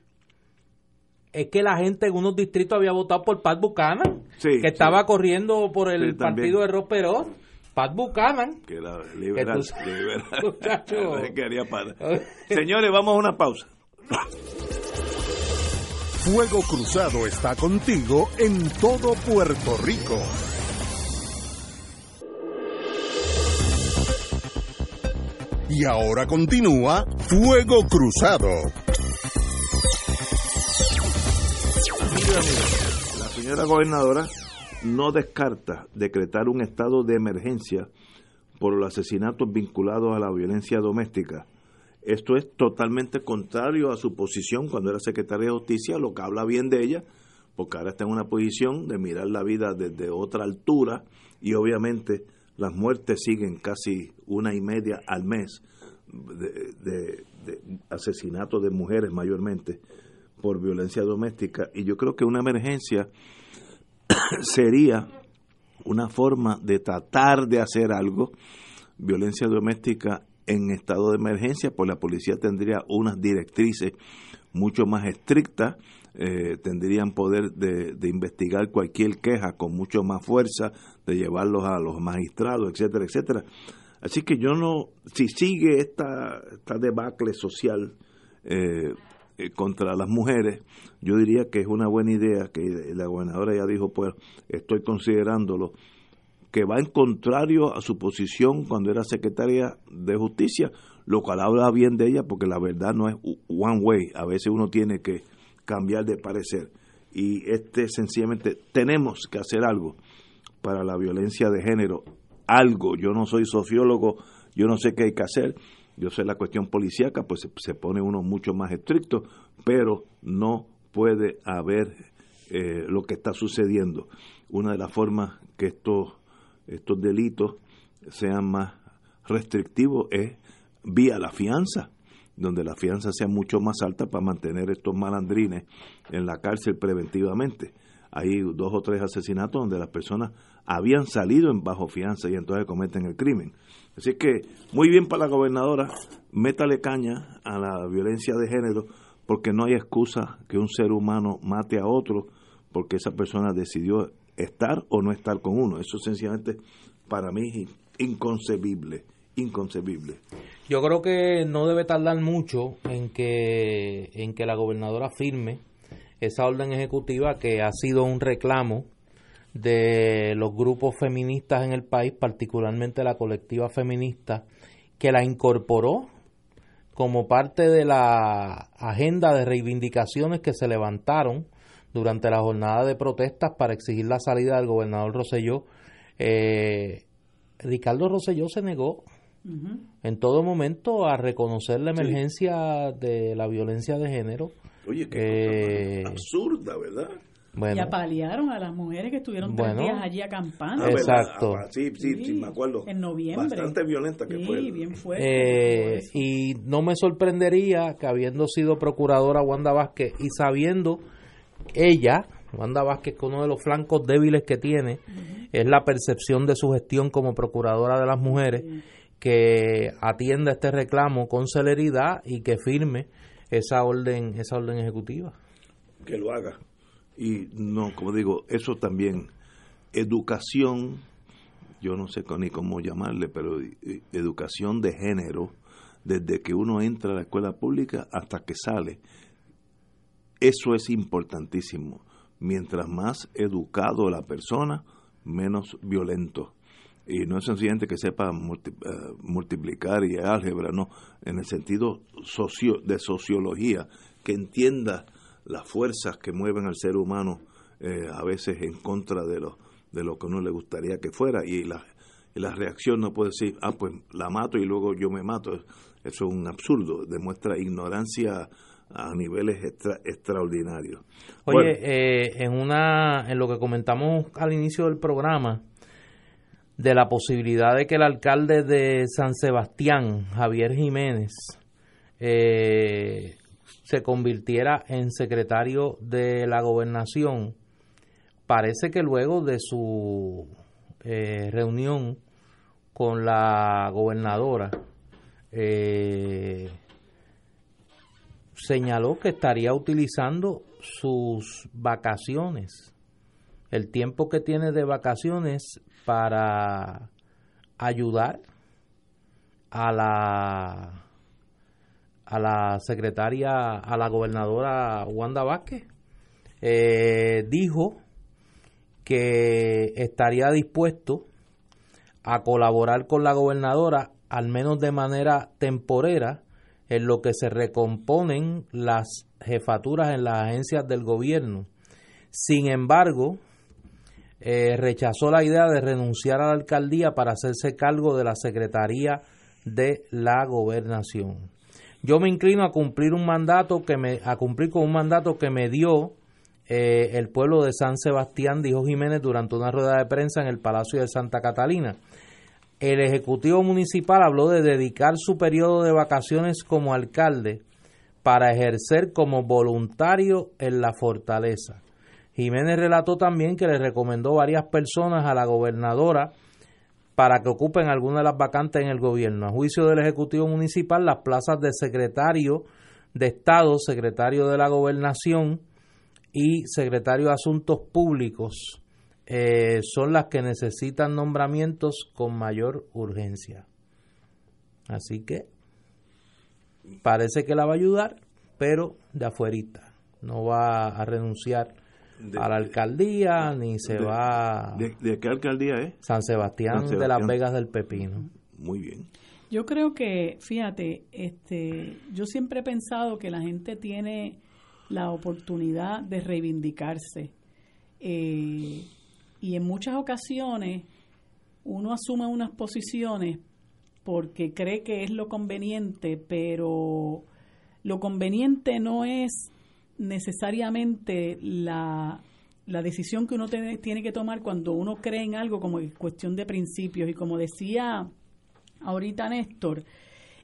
es que la gente en unos distritos había votado por Pat Buchanan, que estaba corriendo por el partido de Ross Perot. Pat Buchanan. Que era liberal. Señores, vamos a una pausa. Fuego Cruzado está contigo en todo Puerto Rico. Y ahora continúa Fuego Cruzado. La señora gobernadora no descarta decretar un estado de emergencia por los asesinatos vinculados a la violencia doméstica. Esto es totalmente contrario a su posición cuando era secretaria de justicia, lo que habla bien de ella, porque ahora está en una posición de mirar la vida desde otra altura y obviamente las muertes siguen casi una y media al mes de, asesinatos de mujeres mayormente por violencia doméstica. Y yo creo que una emergencia sería una forma de tratar de hacer algo violencia doméstica en estado de emergencia pues la policía tendría unas directrices mucho más estrictas eh, tendrían poder de, de, investigar cualquier queja con mucho más fuerza, de llevarlos a los magistrados, etcétera, etcétera. Así que yo no, si sigue esta, esta debacle social eh, eh, contra las mujeres, yo diría que es una buena idea, que la gobernadora ya dijo, pues estoy considerándolo, que va en contrario a su posición cuando era secretaria de justicia, lo cual habla bien de ella porque la verdad no es one way, a veces uno tiene que cambiar de parecer. Y este sencillamente tenemos que hacer algo para la violencia de género. Algo, yo no soy sociólogo, yo no sé qué hay que hacer, yo sé la cuestión policíaca, pues se, pone uno mucho más estricto, pero no puede haber eh, lo que está sucediendo. Una de las formas que estos, estos delitos sean más restrictivos es vía la fianza, donde la fianza sea mucho más alta para mantener estos malandrines en la cárcel preventivamente. Hay dos o tres asesinatos donde las personas habían salido en bajo fianza y entonces cometen el crimen. Así que muy bien para la gobernadora, métale caña a la violencia de género porque no hay excusa que un ser humano mate a otro porque esa persona decidió estar o no estar con uno. Eso sencillamente para mí inconcebible, inconcebible. Yo creo que no debe tardar mucho en que en que la gobernadora firme esa orden ejecutiva que ha sido un reclamo de los grupos feministas en el país, particularmente la colectiva feminista, que la incorporó como parte de la agenda de reivindicaciones que se levantaron durante la jornada de protestas para exigir la salida del gobernador Roselló. Eh, Ricardo Roselló se negó en todo momento a reconocer la emergencia de la violencia de género. Oye, qué cosa absurda, ¿verdad? Y apalearon a las mujeres que estuvieron tres días allí acampando. Ah, exacto. Ah, sí, sí, sí, me acuerdo. En noviembre. Bastante violenta que fue. bien fuerte. Eh, y no me sorprendería que habiendo sido procuradora Wanda Vázquez y sabiendo ella, Wanda Vázquez, que uno de los flancos débiles que tiene es la percepción de su gestión como procuradora de las mujeres, que atienda este reclamo con celeridad y que firme esa orden, esa orden ejecutiva. Que lo haga. Y no, como digo, eso también, educación, yo no sé ni cómo llamarle, pero educación de género, desde que uno entra a la escuela pública hasta que sale, eso es importantísimo. Mientras más educado la persona, menos violento. Y no es sencillamente que sepa eh, multiplicar y álgebra, no, en el sentido socio, de sociología, que entienda las fuerzas que mueven al ser humano eh, a veces en contra de lo, de lo que uno le gustaría que fuera y la, la reacción no puede decir, ah, pues la mato y luego yo me mato. Eso es un absurdo, demuestra ignorancia a niveles extraordinarios. Oye, eh, en, una, en lo que comentamos al inicio del programa, de la posibilidad de que el alcalde de San Sebastián, Javier Jiménez, eh, se convirtiera en secretario de la gobernación, parece que luego de su eh, reunión con la gobernadora, eh, señaló que estaría utilizando sus vacaciones, el tiempo que tiene de vacaciones para ayudar a la a la secretaria, a la gobernadora Wanda Vázquez, eh, dijo que estaría dispuesto a colaborar con la gobernadora, al menos de manera temporera, en lo que se recomponen las jefaturas en las agencias del gobierno. Sin embargo, eh, rechazó la idea de renunciar a la alcaldía para hacerse cargo de la Secretaría de la Gobernación. Yo me inclino a cumplir un mandato que me a cumplir con un mandato que me dio eh, el pueblo de San Sebastián, dijo Jiménez durante una rueda de prensa en el Palacio de Santa Catalina. El Ejecutivo Municipal habló de dedicar su periodo de vacaciones como alcalde para ejercer como voluntario en la fortaleza. Jiménez relató también que le recomendó varias personas a la gobernadora para que ocupen alguna de las vacantes en el gobierno. A juicio del Ejecutivo Municipal, las plazas de secretario de Estado, secretario de la Gobernación y secretario de Asuntos Públicos eh, son las que necesitan nombramientos con mayor urgencia. Así que parece que la va a ayudar, pero de afuerita. No va a renunciar a la alcaldía, ni se va... De, qué alcaldía es? San Sebastián, de Las Vegas del Pepino. Muy bien. Yo creo que, fíjate, este, yo siempre he pensado que la gente tiene la oportunidad de reivindicarse. Eh, y en muchas ocasiones uno asume unas posiciones porque cree que es lo conveniente, pero lo conveniente no es necesariamente la, la decisión que uno tiene que tomar cuando uno cree en algo como cuestión de principios. Y como decía ahorita Néstor,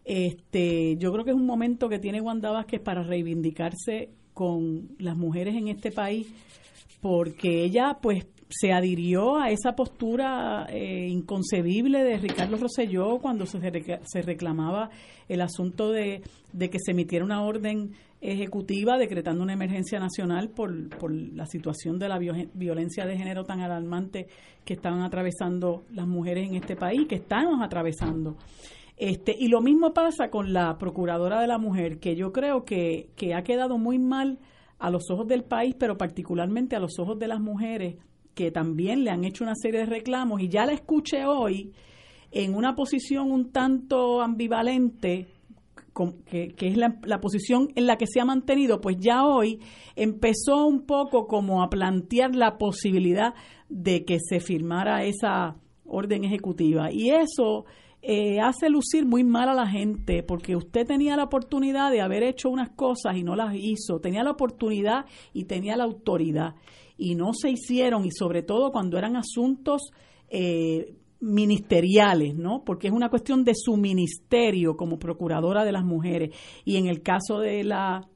este, yo creo que es un momento que tiene Wanda Vázquez para reivindicarse con las mujeres en este país porque ella pues se adhirió a esa postura eh, inconcebible de Ricardo Rosselló cuando se, se reclamaba el asunto de, que se emitiera una orden ejecutiva decretando una emergencia nacional por, por la situación de la violencia de género tan alarmante que estaban atravesando las mujeres en este país, que estamos atravesando. Este, y lo mismo pasa con la Procuradora de la Mujer, que yo creo que, que ha quedado muy mal a los ojos del país, pero particularmente a los ojos de las mujeres que también le han hecho una serie de reclamos y ya la escuché hoy en una posición un tanto ambivalente, que, es la, la, posición en la que se ha mantenido, pues ya hoy empezó un poco como a plantear la posibilidad de que se firmara esa orden ejecutiva. Y eso eh, hace lucir muy mal a la gente, porque usted tenía la oportunidad de haber hecho unas cosas y no las hizo, tenía la oportunidad y tenía la autoridad y no se hicieron y sobre todo cuando eran asuntos eh, ministeriales, ¿no? Porque es una cuestión de su ministerio como procuradora de las mujeres y en el caso de la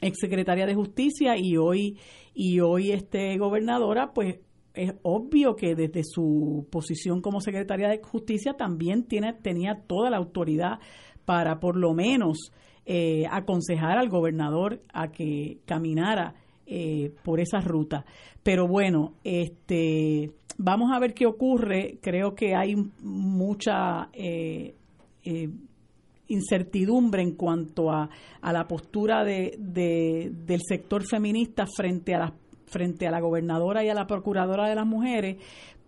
exsecretaria de Justicia y hoy y hoy este gobernadora, pues es obvio que desde su posición como secretaria de Justicia también tiene tenía toda la autoridad para por lo menos eh, aconsejar al gobernador a que caminara eh, por esa ruta. Pero bueno, este, vamos a ver qué ocurre. Creo que hay mucha eh, eh, incertidumbre en cuanto a, la postura de, del sector feminista frente a, la, frente a la gobernadora y a la procuradora de las mujeres,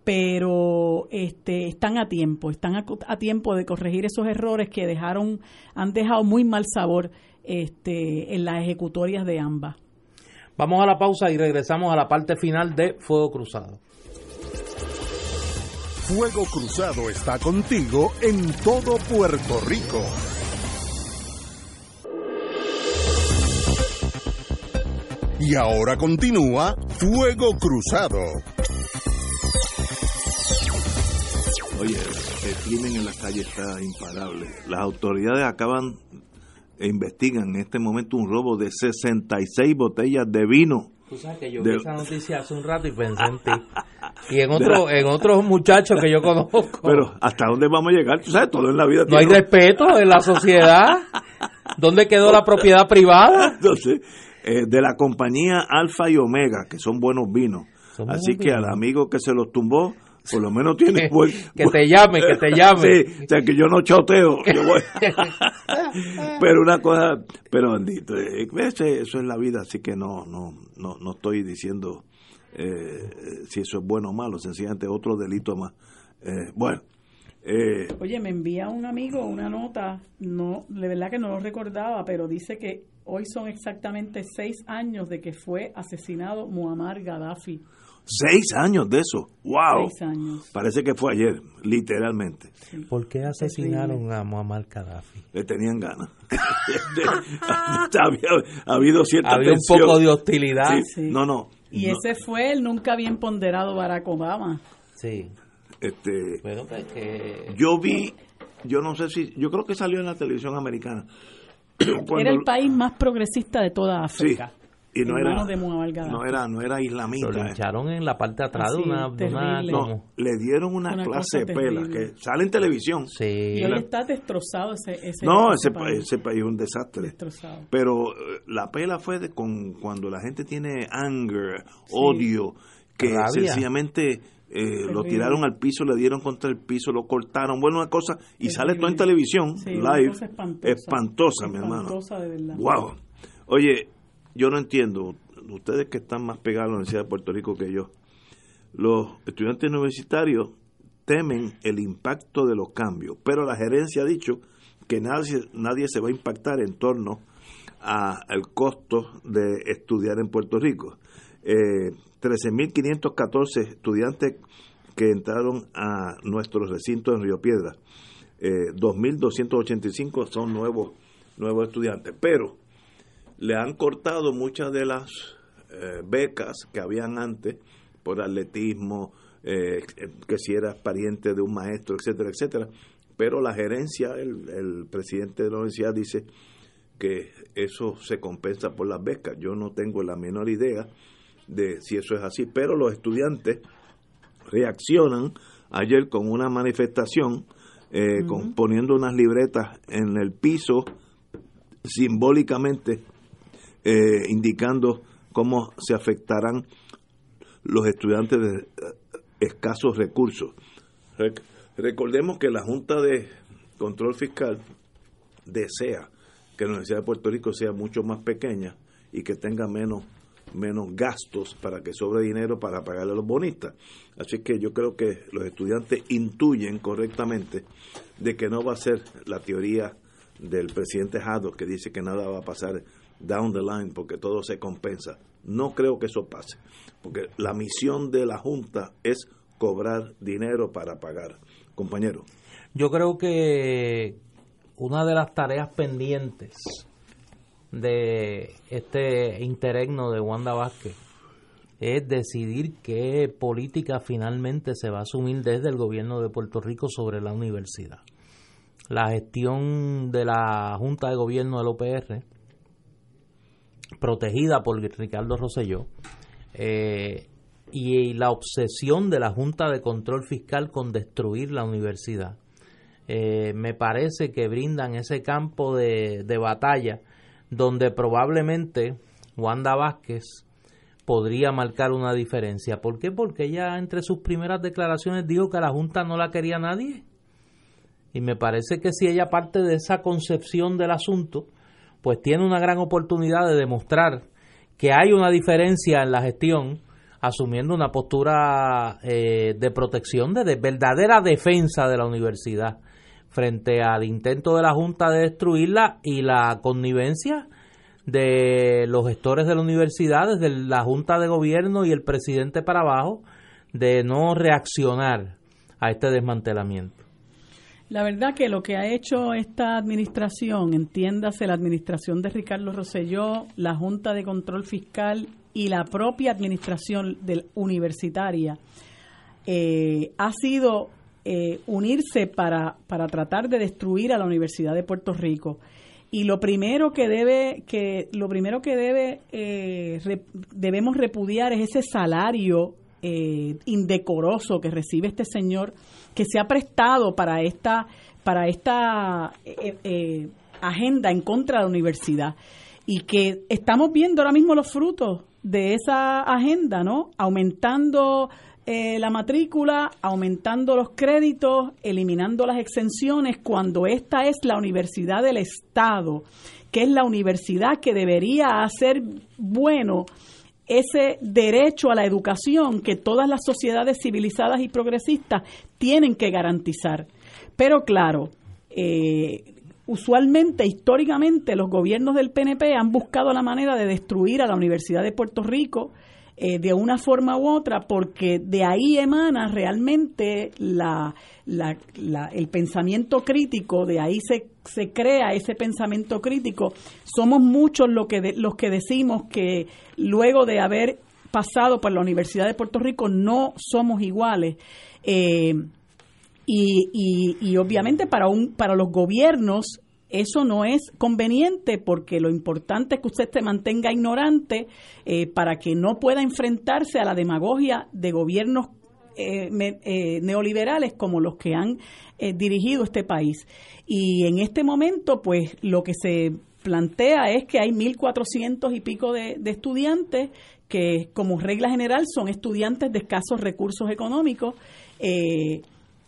pero este, están a tiempo, están a, a, tiempo de corregir esos errores que dejaron, han dejado muy mal sabor este, en las ejecutorias de ambas. Vamos a la pausa y regresamos a la parte final de Fuego Cruzado. Fuego Cruzado está contigo en todo Puerto Rico. Y ahora continúa Fuego Cruzado. Oye, el crimen en la calle está imparable. Las autoridades acaban e investigan en este momento un robo de 66 botellas de vino. Tú sabes que yo vi esa noticia hace un rato y pensé en ti. Y en, otro, en otros muchachos que yo conozco. Pero, ¿hasta dónde vamos a llegar? Tú sabes, todo en la vida. No hay respeto en la sociedad. ¿Dónde quedó la propiedad privada? Entonces, eh, de la compañía Alfa y Omega, que son buenos vinos. Así que al amigo que se los tumbó, por lo menos tiene que te llame, que te llame. Sí, o sea, que yo no choteo. pero una cosa, pero bendito, eh, eso es la vida, así que no, no, no, no estoy diciendo eh, si eso es bueno o malo, sencillamente otro delito más. Eh, bueno. Eh, Oye, me envía un amigo una nota, no, de verdad que no lo recordaba, pero dice que hoy son exactamente seis años de que fue asesinado Muammar Gaddafi. Seis años de eso. ¡Wow! Parece que fue ayer, literalmente. ¿Por qué asesinaron a Muammar Gaddafi? Le tenían ganas. había, habido cierta Había un poco de hostilidad. No, no. Y ese fue el nunca bien ponderado Barack Obama. Sí. Este, bueno, pues que... Yo vi, yo no sé si, yo creo que salió en la televisión americana. Era el país más progresista de toda África y no era, no era no era islamita lo echaron en la parte de atrás de una, no, le dieron una, clase de pela que sale en televisión. Sí. y hoy está destrozado ese, ese no ese país. ese país es un desastre. Destrozado. pero eh, la pela fue de con cuando la gente tiene anger odio que sencillamente eh, lo tiraron al piso, le dieron contra el piso, lo cortaron, bueno, una cosa, y sale todo en televisión, live, espantosa, espantosa, mi hermano. De verdad. Wow. Oye, yo no entiendo, ustedes que están más pegados a la Universidad de Puerto Rico que yo, los estudiantes universitarios temen el impacto de los cambios, pero la gerencia ha dicho que nadie, nadie se va a impactar en torno al costo de estudiar en Puerto Rico. Eh, 13.514 estudiantes que entraron a nuestro recinto en Río Piedra. Eh, 2.285 son nuevos, nuevos estudiantes, pero le han cortado muchas de las eh, becas que habían antes por atletismo, eh, que si eras pariente de un maestro, etcétera, etcétera. Pero la gerencia, el, el presidente de la universidad dice que eso se compensa por las becas. Yo no tengo la menor idea de si eso es así, pero los estudiantes reaccionan ayer con una manifestación eh, poniendo unas libretas en el piso simbólicamente eh, indicando cómo se afectarán los estudiantes de eh, escasos recursos. recordemos que la Junta de Control Fiscal desea que la Universidad de Puerto Rico sea mucho más pequeña y que tenga menos menos gastos para que sobre dinero para pagarle a los bonistas. Así que yo creo que los estudiantes intuyen correctamente de que no va a ser la teoría del presidente Haddock que dice que nada va a pasar down the line porque todo se compensa. No creo que eso pase, porque la misión de la Junta es cobrar dinero para pagar. Compañero. Yo creo que una de las tareas pendientes de este interregno de Wanda Vázquez es decidir qué política finalmente se va a asumir desde el gobierno de Puerto Rico sobre la universidad. La gestión de la Junta de Gobierno del OPR, protegida por Ricardo Rosselló, eh, y la obsesión de la Junta de Control Fiscal con destruir la universidad, eh, me parece que brindan ese campo de, de batalla donde probablemente Wanda Vázquez podría marcar una diferencia. ¿Por qué? Porque ella entre sus primeras declaraciones dijo que la Junta no la quería nadie. Y me parece que si ella parte de esa concepción del asunto, pues tiene una gran oportunidad de demostrar que hay una diferencia en la gestión, asumiendo una postura eh, de protección, de verdadera defensa de la universidad frente al intento de la Junta de destruirla y la connivencia de los gestores de la universidad, desde la Junta de Gobierno y el presidente para abajo, de no reaccionar a este desmantelamiento. La verdad que lo que ha hecho esta administración, entiéndase la administración de Ricardo Rosselló, la Junta de Control Fiscal y la propia administración del, universitaria, eh, ha sido eh, unirse para, para tratar de destruir a la Universidad de Puerto Rico. Y lo primero que debe, que lo primero que debe, eh, debemos repudiar es ese salario eh, indecoroso que recibe este señor, que se ha prestado para esta, para esta agenda en contra de la universidad. Y que estamos viendo ahora mismo los frutos de esa agenda, ¿no? Aumentando eh, la matrícula, aumentando los créditos, eliminando las exenciones, cuando esta es la universidad del Estado, que es la universidad que debería hacer bueno ese derecho a la educación que todas las sociedades civilizadas y progresistas tienen que garantizar. Pero claro, eh, usualmente, históricamente, los gobiernos del PNP han buscado la manera de destruir a la Universidad de Puerto Rico, eh, de una forma u otra, porque de ahí emana realmente la, el pensamiento crítico, de ahí se, se crea ese pensamiento crítico. Somos muchos lo que los que decimos que luego de haber pasado por la Universidad de Puerto Rico no somos iguales. Eh, y, y, y, obviamente para un para los gobiernos eso no es conveniente porque lo importante es que usted se mantenga ignorante eh, para que no pueda enfrentarse a la demagogia de gobiernos eh, eh, neoliberales como los que han dirigido este país. Y en este momento, pues lo que se plantea es que hay 1.400 y pico de, estudiantes que como regla general son estudiantes de escasos recursos económicos.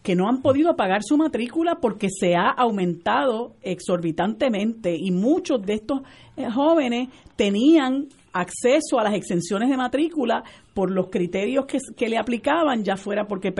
Que no han podido pagar su matrícula porque se ha aumentado exorbitantemente y muchos de estos eh, jóvenes tenían acceso a las exenciones de matrícula por los criterios que, le aplicaban, ya fuera porque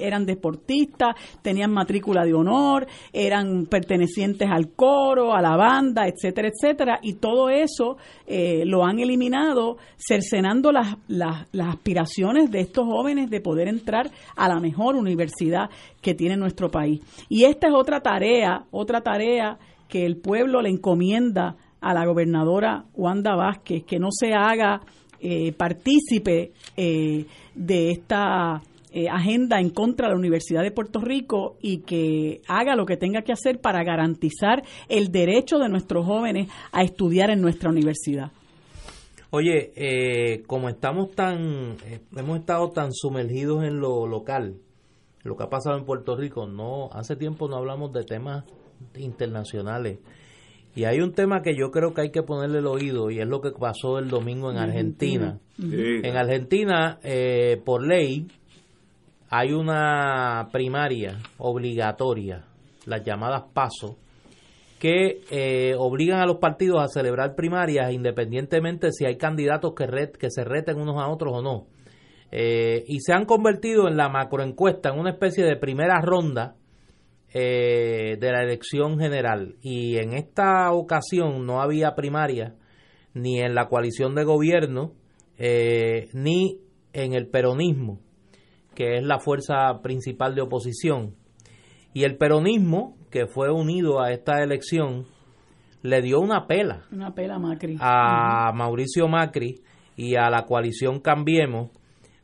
eran deportistas, tenían matrícula de honor, eran pertenecientes al coro, a la banda, etcétera, etcétera, y todo eso eh, lo han eliminado, cercenando las, las, las aspiraciones de estos jóvenes de poder entrar a la mejor universidad que tiene nuestro país. Y esta es otra tarea, otra tarea que el pueblo le encomienda a la gobernadora Wanda Vázquez, que no se haga eh, partícipe eh, de esta eh, agenda en contra de la Universidad de Puerto Rico y que haga lo que tenga que hacer para garantizar el derecho de nuestros jóvenes a estudiar en nuestra universidad. Oye, eh, como estamos tan, eh, hemos estado tan sumergidos en lo local, lo que ha pasado en Puerto Rico, no, hace tiempo no hablamos de temas internacionales. Y hay un tema que yo creo que hay que ponerle el oído y es lo que pasó el domingo en Argentina. En Argentina, eh, por ley, hay una primaria obligatoria, las llamadas PASO, que eh, obligan a los partidos a celebrar primarias independientemente si hay candidatos que, que se reten unos a otros o no. Eh, y se han convertido en la macroencuesta, en una especie de primera ronda eh, de la elección general. Y en esta ocasión no había primaria ni en la coalición de gobierno, ni en el peronismo que es la fuerza principal de oposición. Y el peronismo, que fue unido a esta elección, le dio una pela, una pela Macri. a Mauricio Macri y a la coalición Cambiemos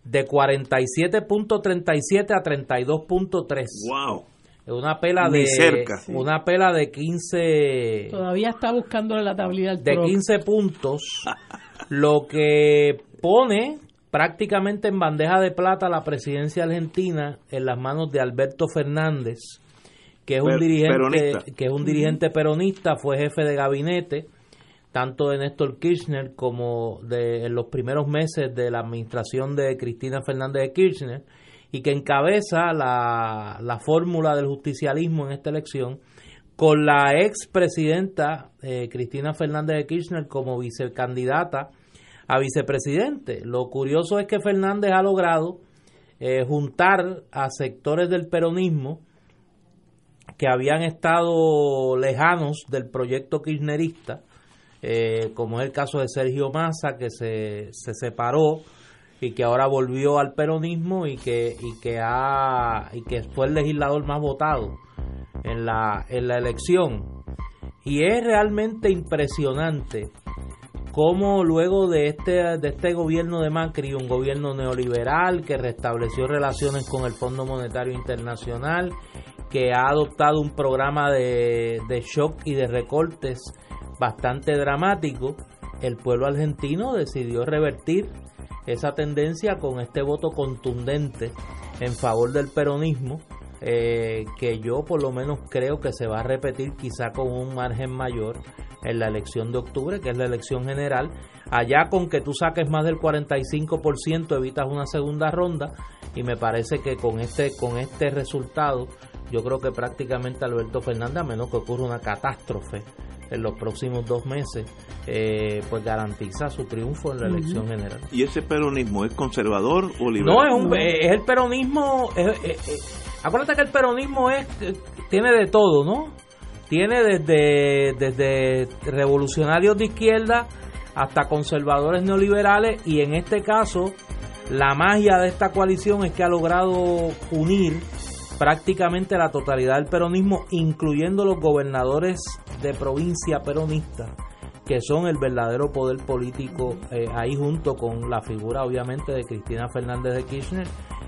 de 47.37 a 32.3. Wow. Una pela de cerca. una pela de 15 Todavía está buscando la tablilla de 15 puntos, lo que pone prácticamente en bandeja de plata la presidencia argentina en las manos de Alberto Fernández, que es un dirigente peronista. que es un dirigente peronista, fue jefe de gabinete tanto de Néstor Kirchner como de en los primeros meses de la administración de Cristina Fernández de Kirchner y que encabeza la, la fórmula del justicialismo en esta elección con la ex presidenta eh, Cristina Fernández de Kirchner como vicecandidata a vicepresidente. Lo curioso es que Fernández ha logrado eh, juntar a sectores del peronismo que habían estado lejanos del proyecto kirchnerista, eh, como es el caso de Sergio Massa, que se, se separó y que ahora volvió al peronismo y que, y que, ha, y que fue el legislador más votado en la, en la elección. Y es realmente impresionante cómo luego de este, de este gobierno de Macri, un gobierno neoliberal que restableció relaciones con el Fondo Monetario Internacional, que ha adoptado un programa de, de shock y de recortes bastante dramático, el pueblo argentino decidió revertir esa tendencia con este voto contundente en favor del peronismo, eh, que yo por lo menos creo que se va a repetir quizá con un margen mayor en la elección de octubre, que es la elección general. Allá con que tú saques más del 45% evitas una segunda ronda y me parece que con este con este resultado yo creo que prácticamente Alberto Fernández, a menos que ocurra una catástrofe en los próximos dos meses, eh, pues garantiza su triunfo en la elección general. ¿Y ese peronismo es conservador o liberal? No, es, un, es el peronismo. acuérdate que el peronismo es tiene de todo, ¿no? tiene desde, desde revolucionarios de izquierda hasta conservadores neoliberales y en este caso la magia de esta coalición es que ha logrado unir prácticamente la totalidad del peronismo, incluyendo los gobernadores de provincia peronistas, que son el verdadero poder político eh, ahí junto con la figura obviamente de Cristina Fernández de Kirchner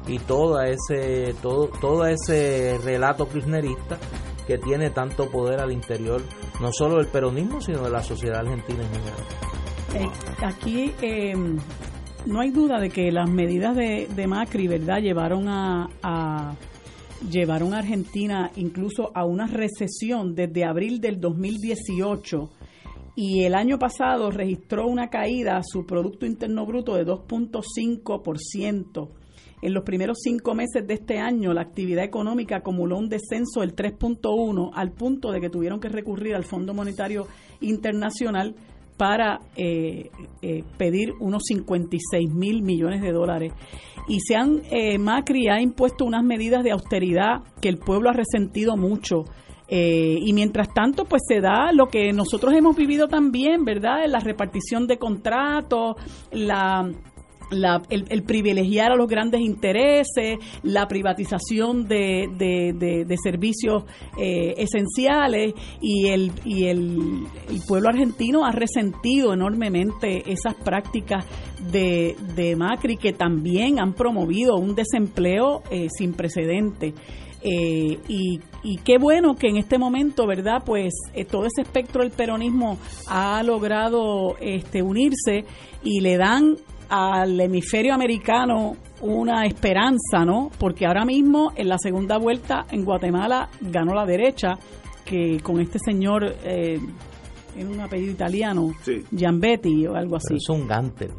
y todo ese todo todo ese relato kirchnerista que tiene tanto poder al interior, no solo del peronismo, sino de la sociedad argentina en general. Eh, aquí eh, no hay duda de que las medidas de, Macri, ¿verdad?, llevaron a, a, llevaron a Argentina incluso a una recesión desde abril del 2018 y el año pasado registró una caída a su Producto Interno Bruto de 2.5%. En los primeros cinco meses de este año, la actividad económica acumuló un descenso del 3.1 al punto de que tuvieron que recurrir al Fondo Monetario Internacional para eh, eh, pedir unos 56 mil millones de dólares. Y se han, eh, Macri ha impuesto unas medidas de austeridad que el pueblo ha resentido mucho. y mientras tanto, pues se da lo que nosotros hemos vivido también, ¿verdad? La repartición de contratos, la el, privilegiar a los grandes intereses, la privatización de, de, servicios eh, esenciales y, el, y el, pueblo argentino ha resentido enormemente esas prácticas de, de Macri que también han promovido un desempleo eh, sin precedentes. Eh, y, y, qué bueno que en este momento, ¿verdad? Pues todo ese espectro del peronismo ha logrado este, unirse y le dan al hemisferio americano una esperanza, ¿no? Porque ahora mismo en la segunda vuelta en Guatemala ganó la derecha, que con este señor, eh, en un apellido italiano, sí. Giambetti o algo así. es un Gantel,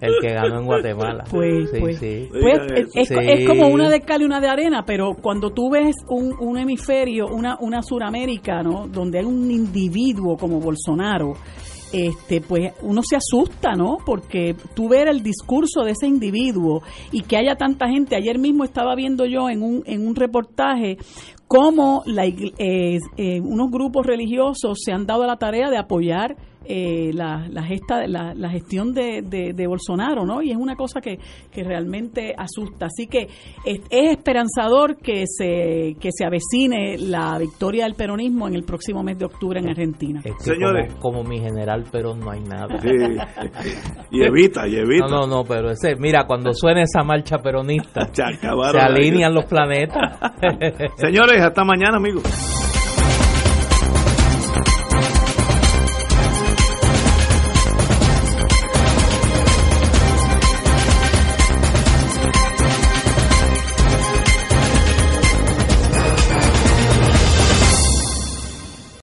el que ganó en Guatemala. Pues, pues, pues es, como una de cal y una de arena, pero cuando tú ves un, un hemisferio, una, una Suramérica, ¿no? Donde hay un individuo como Bolsonaro, este, pues uno se asusta, ¿no? Porque tú ver el discurso de ese individuo y que haya tanta gente. Ayer mismo estaba viendo yo en un, en un reportaje cómo la, eh, eh, unos grupos religiosos se han dado la tarea de apoyar eh, la, la, gesta, la, la, gestión de, de, Bolsonaro, ¿no? Y es una cosa que, que realmente asusta. Así que es, esperanzador que se, que se avecine la victoria del peronismo en el próximo mes de octubre en Argentina. Señores. Como, mi general Perón no hay nada. y evita, y evita. No, no, no, pero ese, mira, cuando suene esa marcha peronista, se alinean los planetas. Señores, hasta mañana, amigos.